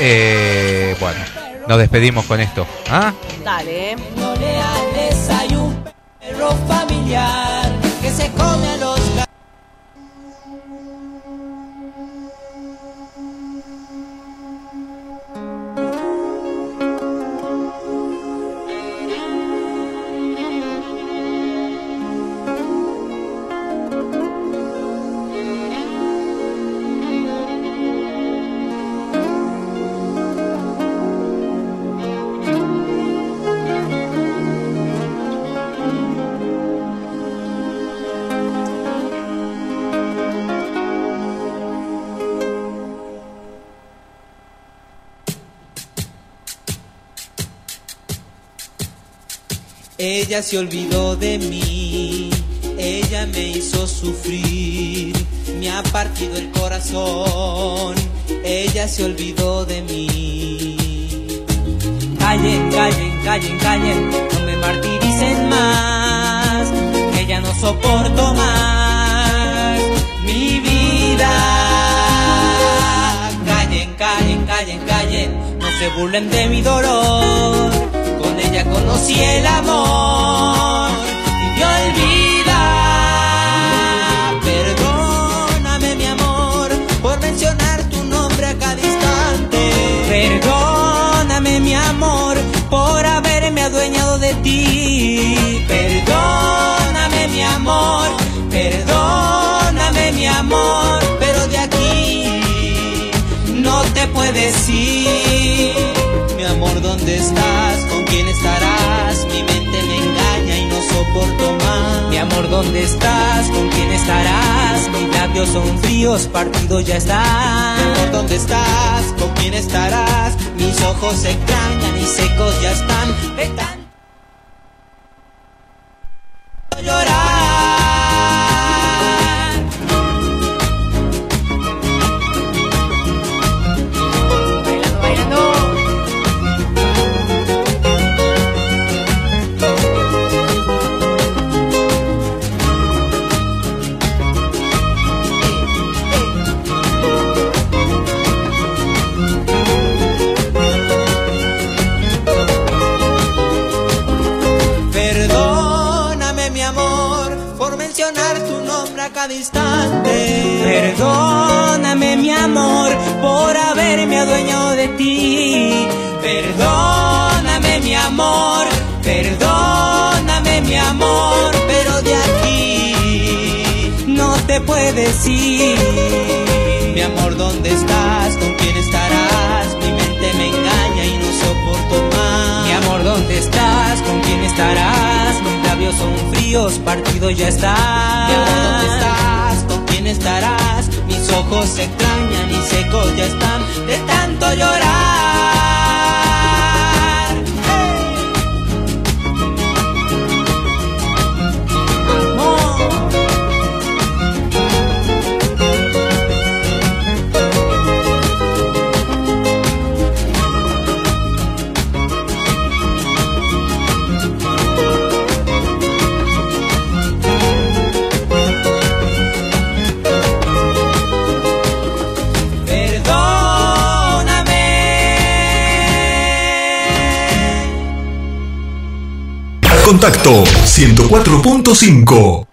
Eh, bueno, nos despedimos con esto. ¿Ah? Dale. No leales hay un perro familiar que se come Ella se olvidó de mí, ella me hizo sufrir, me ha partido el corazón, ella se olvidó de mí. Callen, callen, callen, callen, no me martiricen más, ya no soporto más mi vida. Callen, callen, callen, callen, no se burlen de mi dolor ella conocí el amor y me olvida. Perdóname mi amor por mencionar tu nombre a cada instante. Perdóname mi amor por haberme adueñado de ti. Perdóname mi amor, perdóname mi amor, pero de aquí no te puedes ir. Mi amor, ¿dónde estás? ¿Con quién estarás? Mi mente me engaña y no soporto más. Mi amor, ¿dónde estás? ¿Con quién estarás? Mis labios son fríos, partidos ya están. Mi amor, ¿dónde estás? ¿Con quién estarás? Mis ojos se extrañan y secos ya están. Ya está. Contacto 104.5